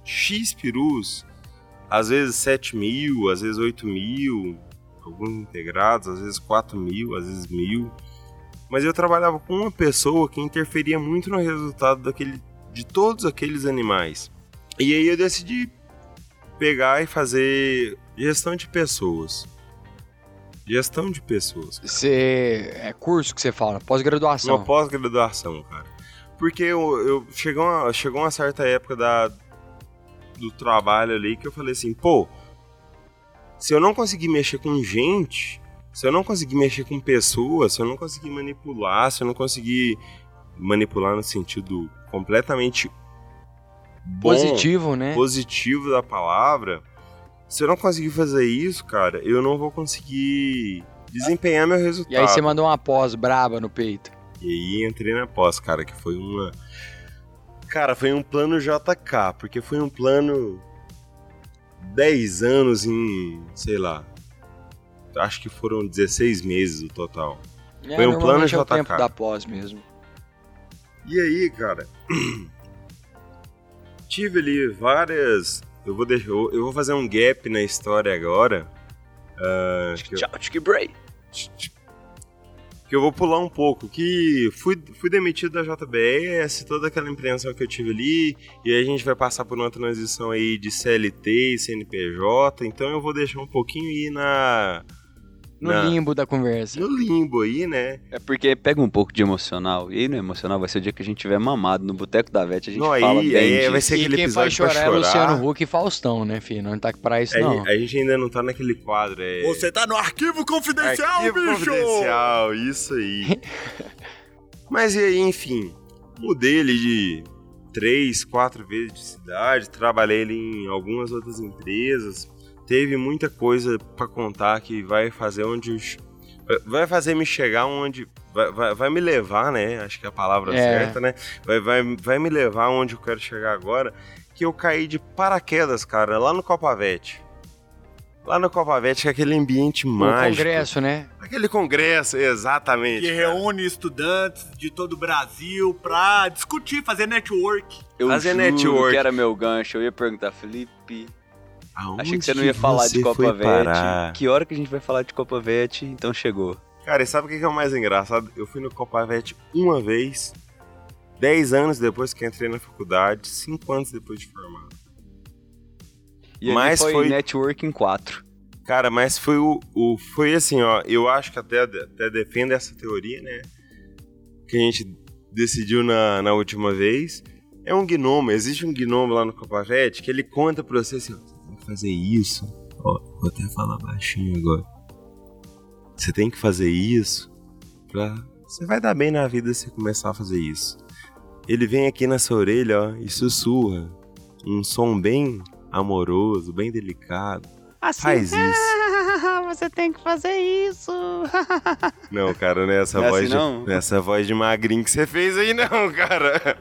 X perus às vezes 7 mil, às vezes 8 mil, alguns integrados, às vezes 4 mil, às vezes mil. Mas eu trabalhava com uma pessoa que interferia muito no resultado daquele, de todos aqueles animais. E aí eu decidi pegar e fazer gestão de pessoas. Gestão de pessoas.
Você é curso que você fala, pós-graduação.
Uma pós-graduação, cara. Porque eu, eu chegou, uma, chegou uma certa época da, do trabalho ali que eu falei assim, pô, se eu não conseguir mexer com gente, se eu não conseguir mexer com pessoas, se eu não conseguir manipular, se eu não conseguir manipular no sentido completamente bom,
positivo, né?
Positivo da palavra, se eu não conseguir fazer isso, cara, eu não vou conseguir desempenhar meu resultado.
E aí você mandou uma pós braba no peito.
E aí entrei na pós, cara, que foi uma. Cara, foi um plano JK, porque foi um plano 10 anos em, sei lá. Acho que foram 16 meses no total.
É,
foi um plano JK.
É o tempo da pós mesmo.
E aí, cara, tive ali várias. Eu vou deixar, eu vou fazer um gap na história agora. Uh,
que Tchau, eu...
que eu vou pular um pouco, que fui, fui demitido da JBS, toda aquela impreensão que eu tive ali, e aí a gente vai passar por uma transição aí de CLT e CNPJ, então eu vou deixar um pouquinho aí na
no na, limbo da conversa.
No limbo aí, né?
É porque pega um pouco de emocional. E aí no emocional vai ser o dia que a gente tiver mamado no Boteco da Vete, a gente não, fala
aí,
bem
aí
disso.
vai ser aquele
e quem
episódio
faz chorar,
chorar
é Luciano Huck e Faustão, né, filho? Não tá pra isso,
a
não.
Gente, a gente ainda não tá naquele quadro, é...
Você tá no arquivo confidencial,
arquivo
bicho!
confidencial, isso aí. Mas e aí, enfim, mudei ele de três, quatro vezes de cidade, trabalhei ele em algumas outras empresas, teve muita coisa para contar que vai fazer onde vai fazer me chegar onde. Vai, vai, vai, me levar, né? Acho que é a palavra é. certa, né? Vai, vai, vai me levar onde eu quero chegar agora. Que eu caí de paraquedas, cara, lá no Copavete. Lá no Copavete, que é aquele ambiente o mágico.
congresso, né?
Aquele congresso, exatamente.
Que cara. reúne estudantes de todo o Brasil pra discutir, fazer network.
Eu
fazer
juro
network.
que era meu gancho. Eu ia perguntar, Felipe,
Aonde
Achei que você não ia falar de Copa.
Parar?
Que hora que a gente vai falar de Copa Vete? Então chegou.
Cara, e sabe o que é o mais engraçado? Eu fui no Copa Vete uma vez, dez anos depois que entrei na faculdade, cinco anos depois de formado.
E mas foi, foi Networking 4.
Cara, mas foi o, o, Foi assim, ó. Eu acho que até, até defendo essa teoria, né? Que a gente decidiu na, na última vez. É um gnomo, existe um gnomo lá no Copavete que ele conta pra você assim, ó fazer isso. Ó, vou até falar baixinho agora. Você tem que fazer isso pra. Você vai dar bem na vida se começar a fazer isso. Ele vem aqui na sua orelha, ó, e sussurra. Um som bem amoroso, bem delicado. Assim, Faz isso.
Você tem que fazer isso.
não, cara, não é essa,
é
voz
assim,
de,
não?
não é essa voz de magrinho que você fez aí, não, cara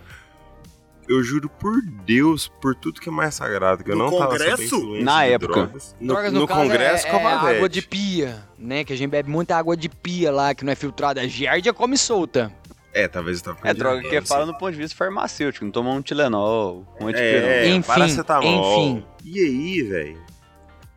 eu juro por Deus, por tudo que é mais sagrado, que eu
no
não
congresso?
tava
Na época.
Drogas. No,
drogas, no,
no congresso
é, é água de pia, né? Que a gente bebe muita água de pia lá, que não é filtrada. A giardia come solta.
É, talvez eu tava
É droga que fala no ponto de vista farmacêutico, não tomar um Tilenol, um
antipirenol.
É,
enfim,
paracetamol.
enfim.
E aí, velho,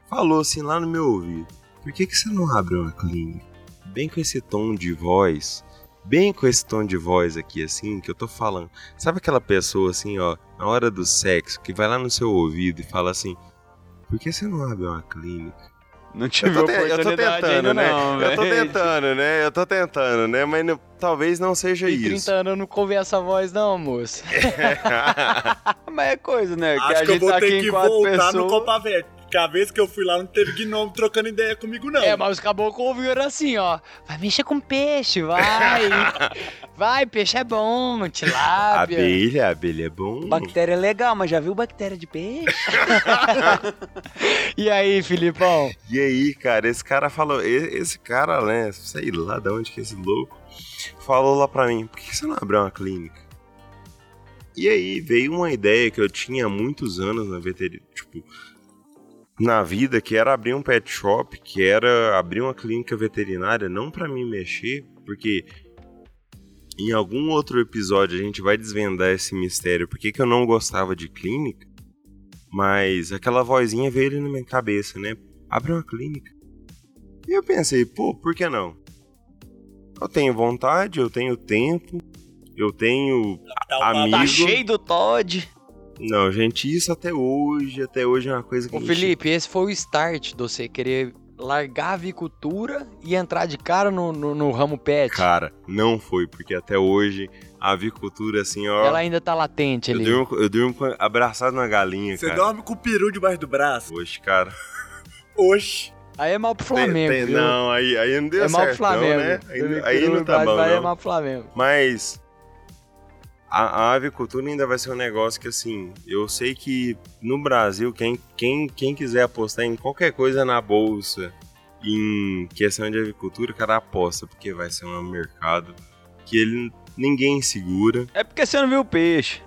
falou assim lá no meu ouvido, por que que você não abre uma clínica? Bem com esse tom de voz, bem com esse tom de voz aqui, assim, que eu tô falando. Sabe aquela pessoa, assim, ó, na hora do sexo, que vai lá no seu ouvido e fala assim: Por que você não abre uma clínica?
Não tive
eu tô, te,
eu
tô tentando, né?
Não,
eu tô tentando, né? Eu tô tentando, né? Mas não, talvez não seja isso.
30 anos eu não convi essa voz, não, moço.
Mas é coisa, né?
Acho
que a
que eu
gente
vou
tá
ter
aqui
que
em quatro
voltar
pessoas.
no Copa Verde. Porque a vez que eu fui lá não teve gnomo trocando ideia comigo, não.
É, mas os caboclos ouviram assim, ó. Vai mexer com peixe, vai. vai, peixe é bom, tilápia.
Abelha, abelha é bom.
Bactéria é legal, mas já viu bactéria de peixe?
e aí, Filipão?
E aí, cara, esse cara falou. Esse cara, né? Sei lá de onde que é esse louco. Falou lá pra mim: por que você não abriu uma clínica? E aí veio uma ideia que eu tinha há muitos anos na veterinária. Tipo, na vida, que era abrir um pet shop, que era abrir uma clínica veterinária, não para mim mexer, porque em algum outro episódio a gente vai desvendar esse mistério, por que eu não gostava de clínica. Mas aquela vozinha veio ali na minha cabeça, né? Abre uma clínica. E eu pensei, pô, por que não? Eu tenho vontade, eu tenho tempo, eu tenho
Tá
amigo.
Tá cheio do Todd.
Não, gente, isso até hoje, até hoje é uma coisa que
Ô
a gente...
Felipe, esse foi o start de você querer largar a avicultura e entrar de cara no, no, no ramo pet.
Cara, não foi, porque até hoje a avicultura, assim, ó...
Ela ainda tá latente
eu,
ali.
durmo, eu durmo abraçado na galinha,
Você
cara.
dorme com o peru debaixo do braço.
Oxe, cara.
Oxe.
Aí é mal pro
Tem-
Flamengo,
tem-
viu?
não, aí, aí não deu
é mal pro
certo, não,
Flamengo.
né? Aí, aí não
no
tá bom,
aí É mal pro Flamengo.
Mas a, a avicultura ainda vai ser um negócio que, assim, eu sei que no Brasil, quem, quem, quem quiser apostar em qualquer coisa na bolsa, em questão de avicultura, cara, aposta, porque vai ser um mercado que ele ninguém segura.
É porque você não viu o peixe.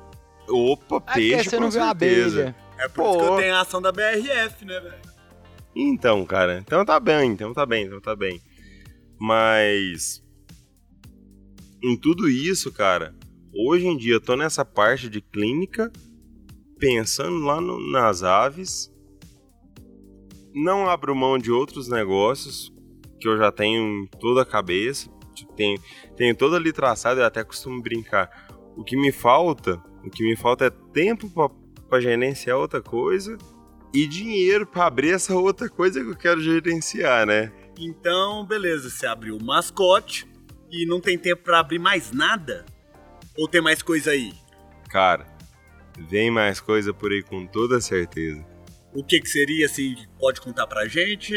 Opa,
Ah, porque
peixe
você
com
não viu a abelha.
É por isso que
Pô.
eu tenho a ação da BRF, né, velho?
Então, cara, então tá bem, então tá bem, então tá bem. Mas em tudo isso, cara, hoje em dia tô nessa parte de clínica, pensando lá no- nas aves. Não abro mão de outros negócios que eu já tenho em toda a cabeça. Tenho, tenho todo ali traçado, eu até costumo brincar. O que me falta, o que me falta é tempo pra gerenciar outra coisa e dinheiro pra abrir essa outra coisa que eu quero gerenciar, né?
Então, beleza, você abriu o mascote e não tem tempo pra abrir mais nada? Ou tem mais coisa aí?
Cara, vem mais coisa por aí com toda certeza.
O que que seria, assim, pode contar pra gente?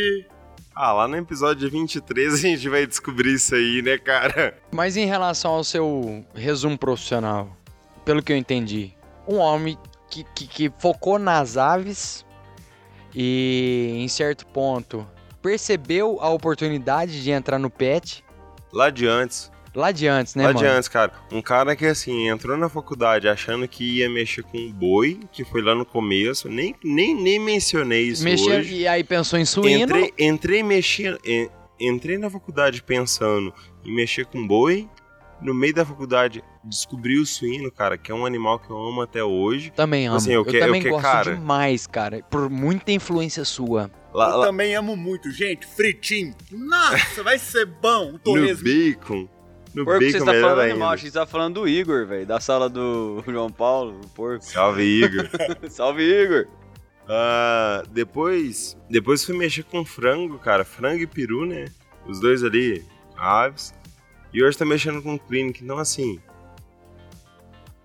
Ah, lá no episódio 23 a gente vai descobrir isso aí, né, cara?
Mas em relação ao seu resumo profissional, pelo que eu entendi, um homem que, que, que focou nas aves e, em certo ponto, percebeu a oportunidade de entrar no pet
Lá de antes,
lá de antes, né,
lá
mano?
de antes, cara. Um cara que, assim, entrou na faculdade achando que ia mexer com boi, que foi lá no começo, nem, nem, nem mencionei isso
Mexer,
hoje.
e aí pensou em suíno.
Entrei, entrei en- entrei na faculdade pensando em mexer com boi. No meio da faculdade descobri o suíno, cara, que é um animal que eu amo até hoje.
Também amo.
Assim, eu
eu
que-
também
eu que-
gosto
cara-
demais, cara. Por muita influência sua.
Lá,
eu
lá
também amo muito, gente. Fritinho. Nossa, vai ser bom. Um
no
torresmo.
bacon. No
Porco que você
bacon
tá falando,
ainda.
que você tá falando do Igor, velho. Da sala do João Paulo, o porco.
Salve, Igor.
Salve, Igor.
Ah, depois, depois fui mexer com frango, cara. Frango e peru, né? Os dois ali, aves. E hoje tá mexendo com clínica. Então, assim,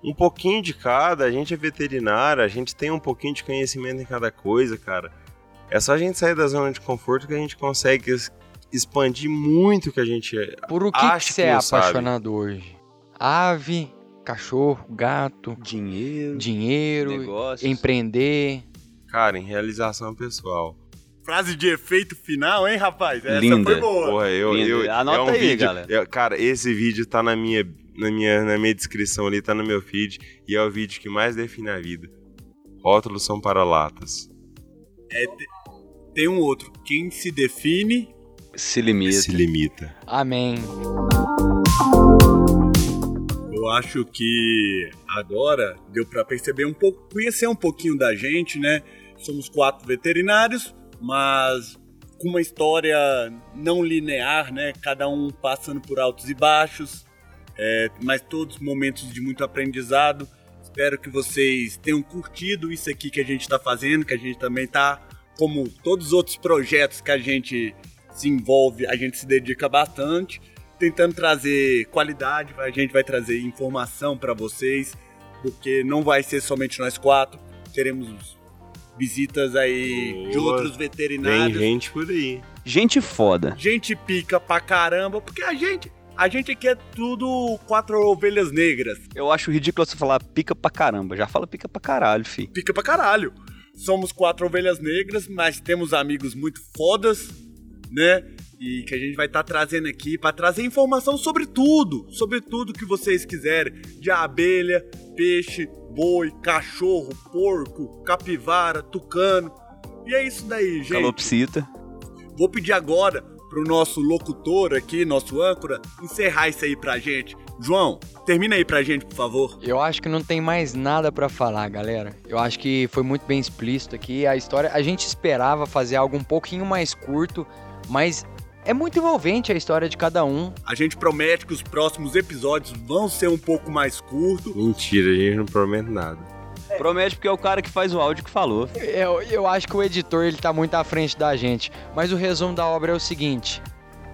um pouquinho de cada. A gente é veterinário, a gente tem um pouquinho de conhecimento em cada coisa, cara. É só a gente sair da zona de conforto que a gente consegue expandir muito o que a gente é.
Por o que,
Acho
que você
que
é
não sabe.
apaixonado hoje? Ave, cachorro, gato,
Dinheiro,
dinheiro,
negócios.
empreender.
Cara, em realização pessoal.
Frase de efeito final, hein, rapaz? Essa
Linda.
foi boa.
Porra, eu,
Lindo.
eu
Anota
é um
aí,
vídeo,
galera.
eu- cara, esse vídeo tá na minha, na minha, na minha descrição ali, tá no meu feed e é o vídeo que mais define a vida. Rótulos são para latas.
Tem um outro. Quem se define
Se limita.
Se limita.
Amém.
Eu acho que agora deu pra perceber um pouco, conhecer um pouquinho da gente, né? Somos quatro veterinários, mas com uma história não linear, né? Cada um passando por altos e baixos, é, mas todos momentos de muito aprendizado. Espero que vocês tenham curtido isso aqui que a gente está fazendo, que a gente também tá, como todos os outros projetos que a gente se envolve, a gente se dedica bastante tentando trazer qualidade, a gente vai trazer informação para vocês, porque não vai ser somente nós quatro, teremos visitas aí de
Boa.
outros
Vem
veterinários.
gente por aí.
Gente foda.
Gente pica pra caramba, porque a gente, a gente aqui é tudo quatro ovelhas negras.
Eu acho ridículo você falar pica pra caramba. Já fala pica pra caralho, fi.
Pica pra caralho. Somos quatro ovelhas negras, mas temos amigos muito fodas, né? E que a gente vai estar trazendo aqui para trazer informação sobre tudo, sobre tudo que vocês quiserem, de abelha, peixe, boi, cachorro, porco, capivara, tucano. E é isso daí, gente.
Calopsita.
Vou pedir agora pro nosso locutor aqui, nosso âncora, encerrar isso aí pra gente. João, termina aí pra gente, por favor.
Eu acho que não tem mais nada pra falar, galera. Eu acho que foi muito bem explícito aqui a história. A gente esperava fazer algo um pouquinho mais curto, mas é muito envolvente a história de cada um.
A gente promete que os próximos episódios vão ser um pouco mais curtos.
Mentira, a gente não promete nada.
Promete porque é o cara que faz o áudio que falou.
Eu, eu acho que o editor ele tá muito à frente da gente. Mas o resumo da obra é o seguinte: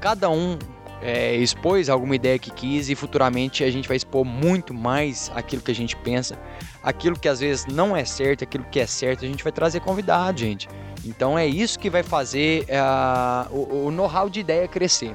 cada um é, expôs alguma ideia que quis e futuramente a gente vai expor muito mais aquilo que a gente pensa, aquilo que às vezes não é certo, aquilo que é certo, a gente vai trazer convidado, gente. Então é isso que vai fazer uh, o, o know-how de ideia crescer.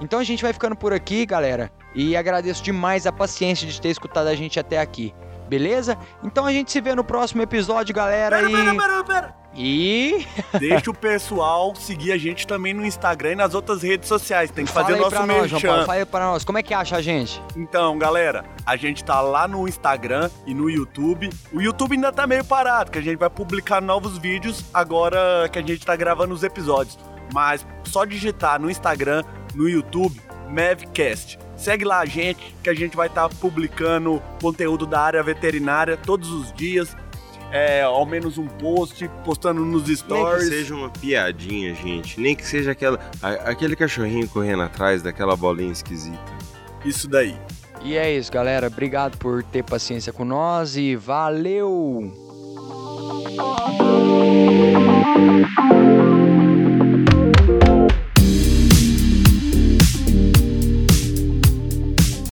Então a gente vai ficando por aqui, galera, e agradeço demais a paciência de ter escutado a gente até aqui. Beleza? Então a gente se vê no próximo episódio, galera.
Pera,
e...
pera, pera, pera.
E.
Deixa o pessoal seguir a gente também no Instagram e nas outras redes sociais. Tem que fazer
Fala aí
nosso
pra nós, João Paulo.
merchan.
Fala aí pra nós. Como é que acha a gente?
Então, galera, a gente tá lá no Instagram e no YouTube. O YouTube ainda tá meio parado, que a gente vai publicar novos vídeos agora que a gente tá gravando os episódios. Mas só digitar no Instagram, no YouTube, Mavcast. Segue lá a gente, que a gente vai estar publicando conteúdo da área veterinária todos os dias. É, ao menos um post, postando nos
Nem que
stories.
seja uma piadinha, gente. Nem que seja aquela, a- aquele cachorrinho correndo atrás daquela bolinha esquisita.
Isso daí.
E é isso, galera. Obrigado por ter paciência com nós e valeu!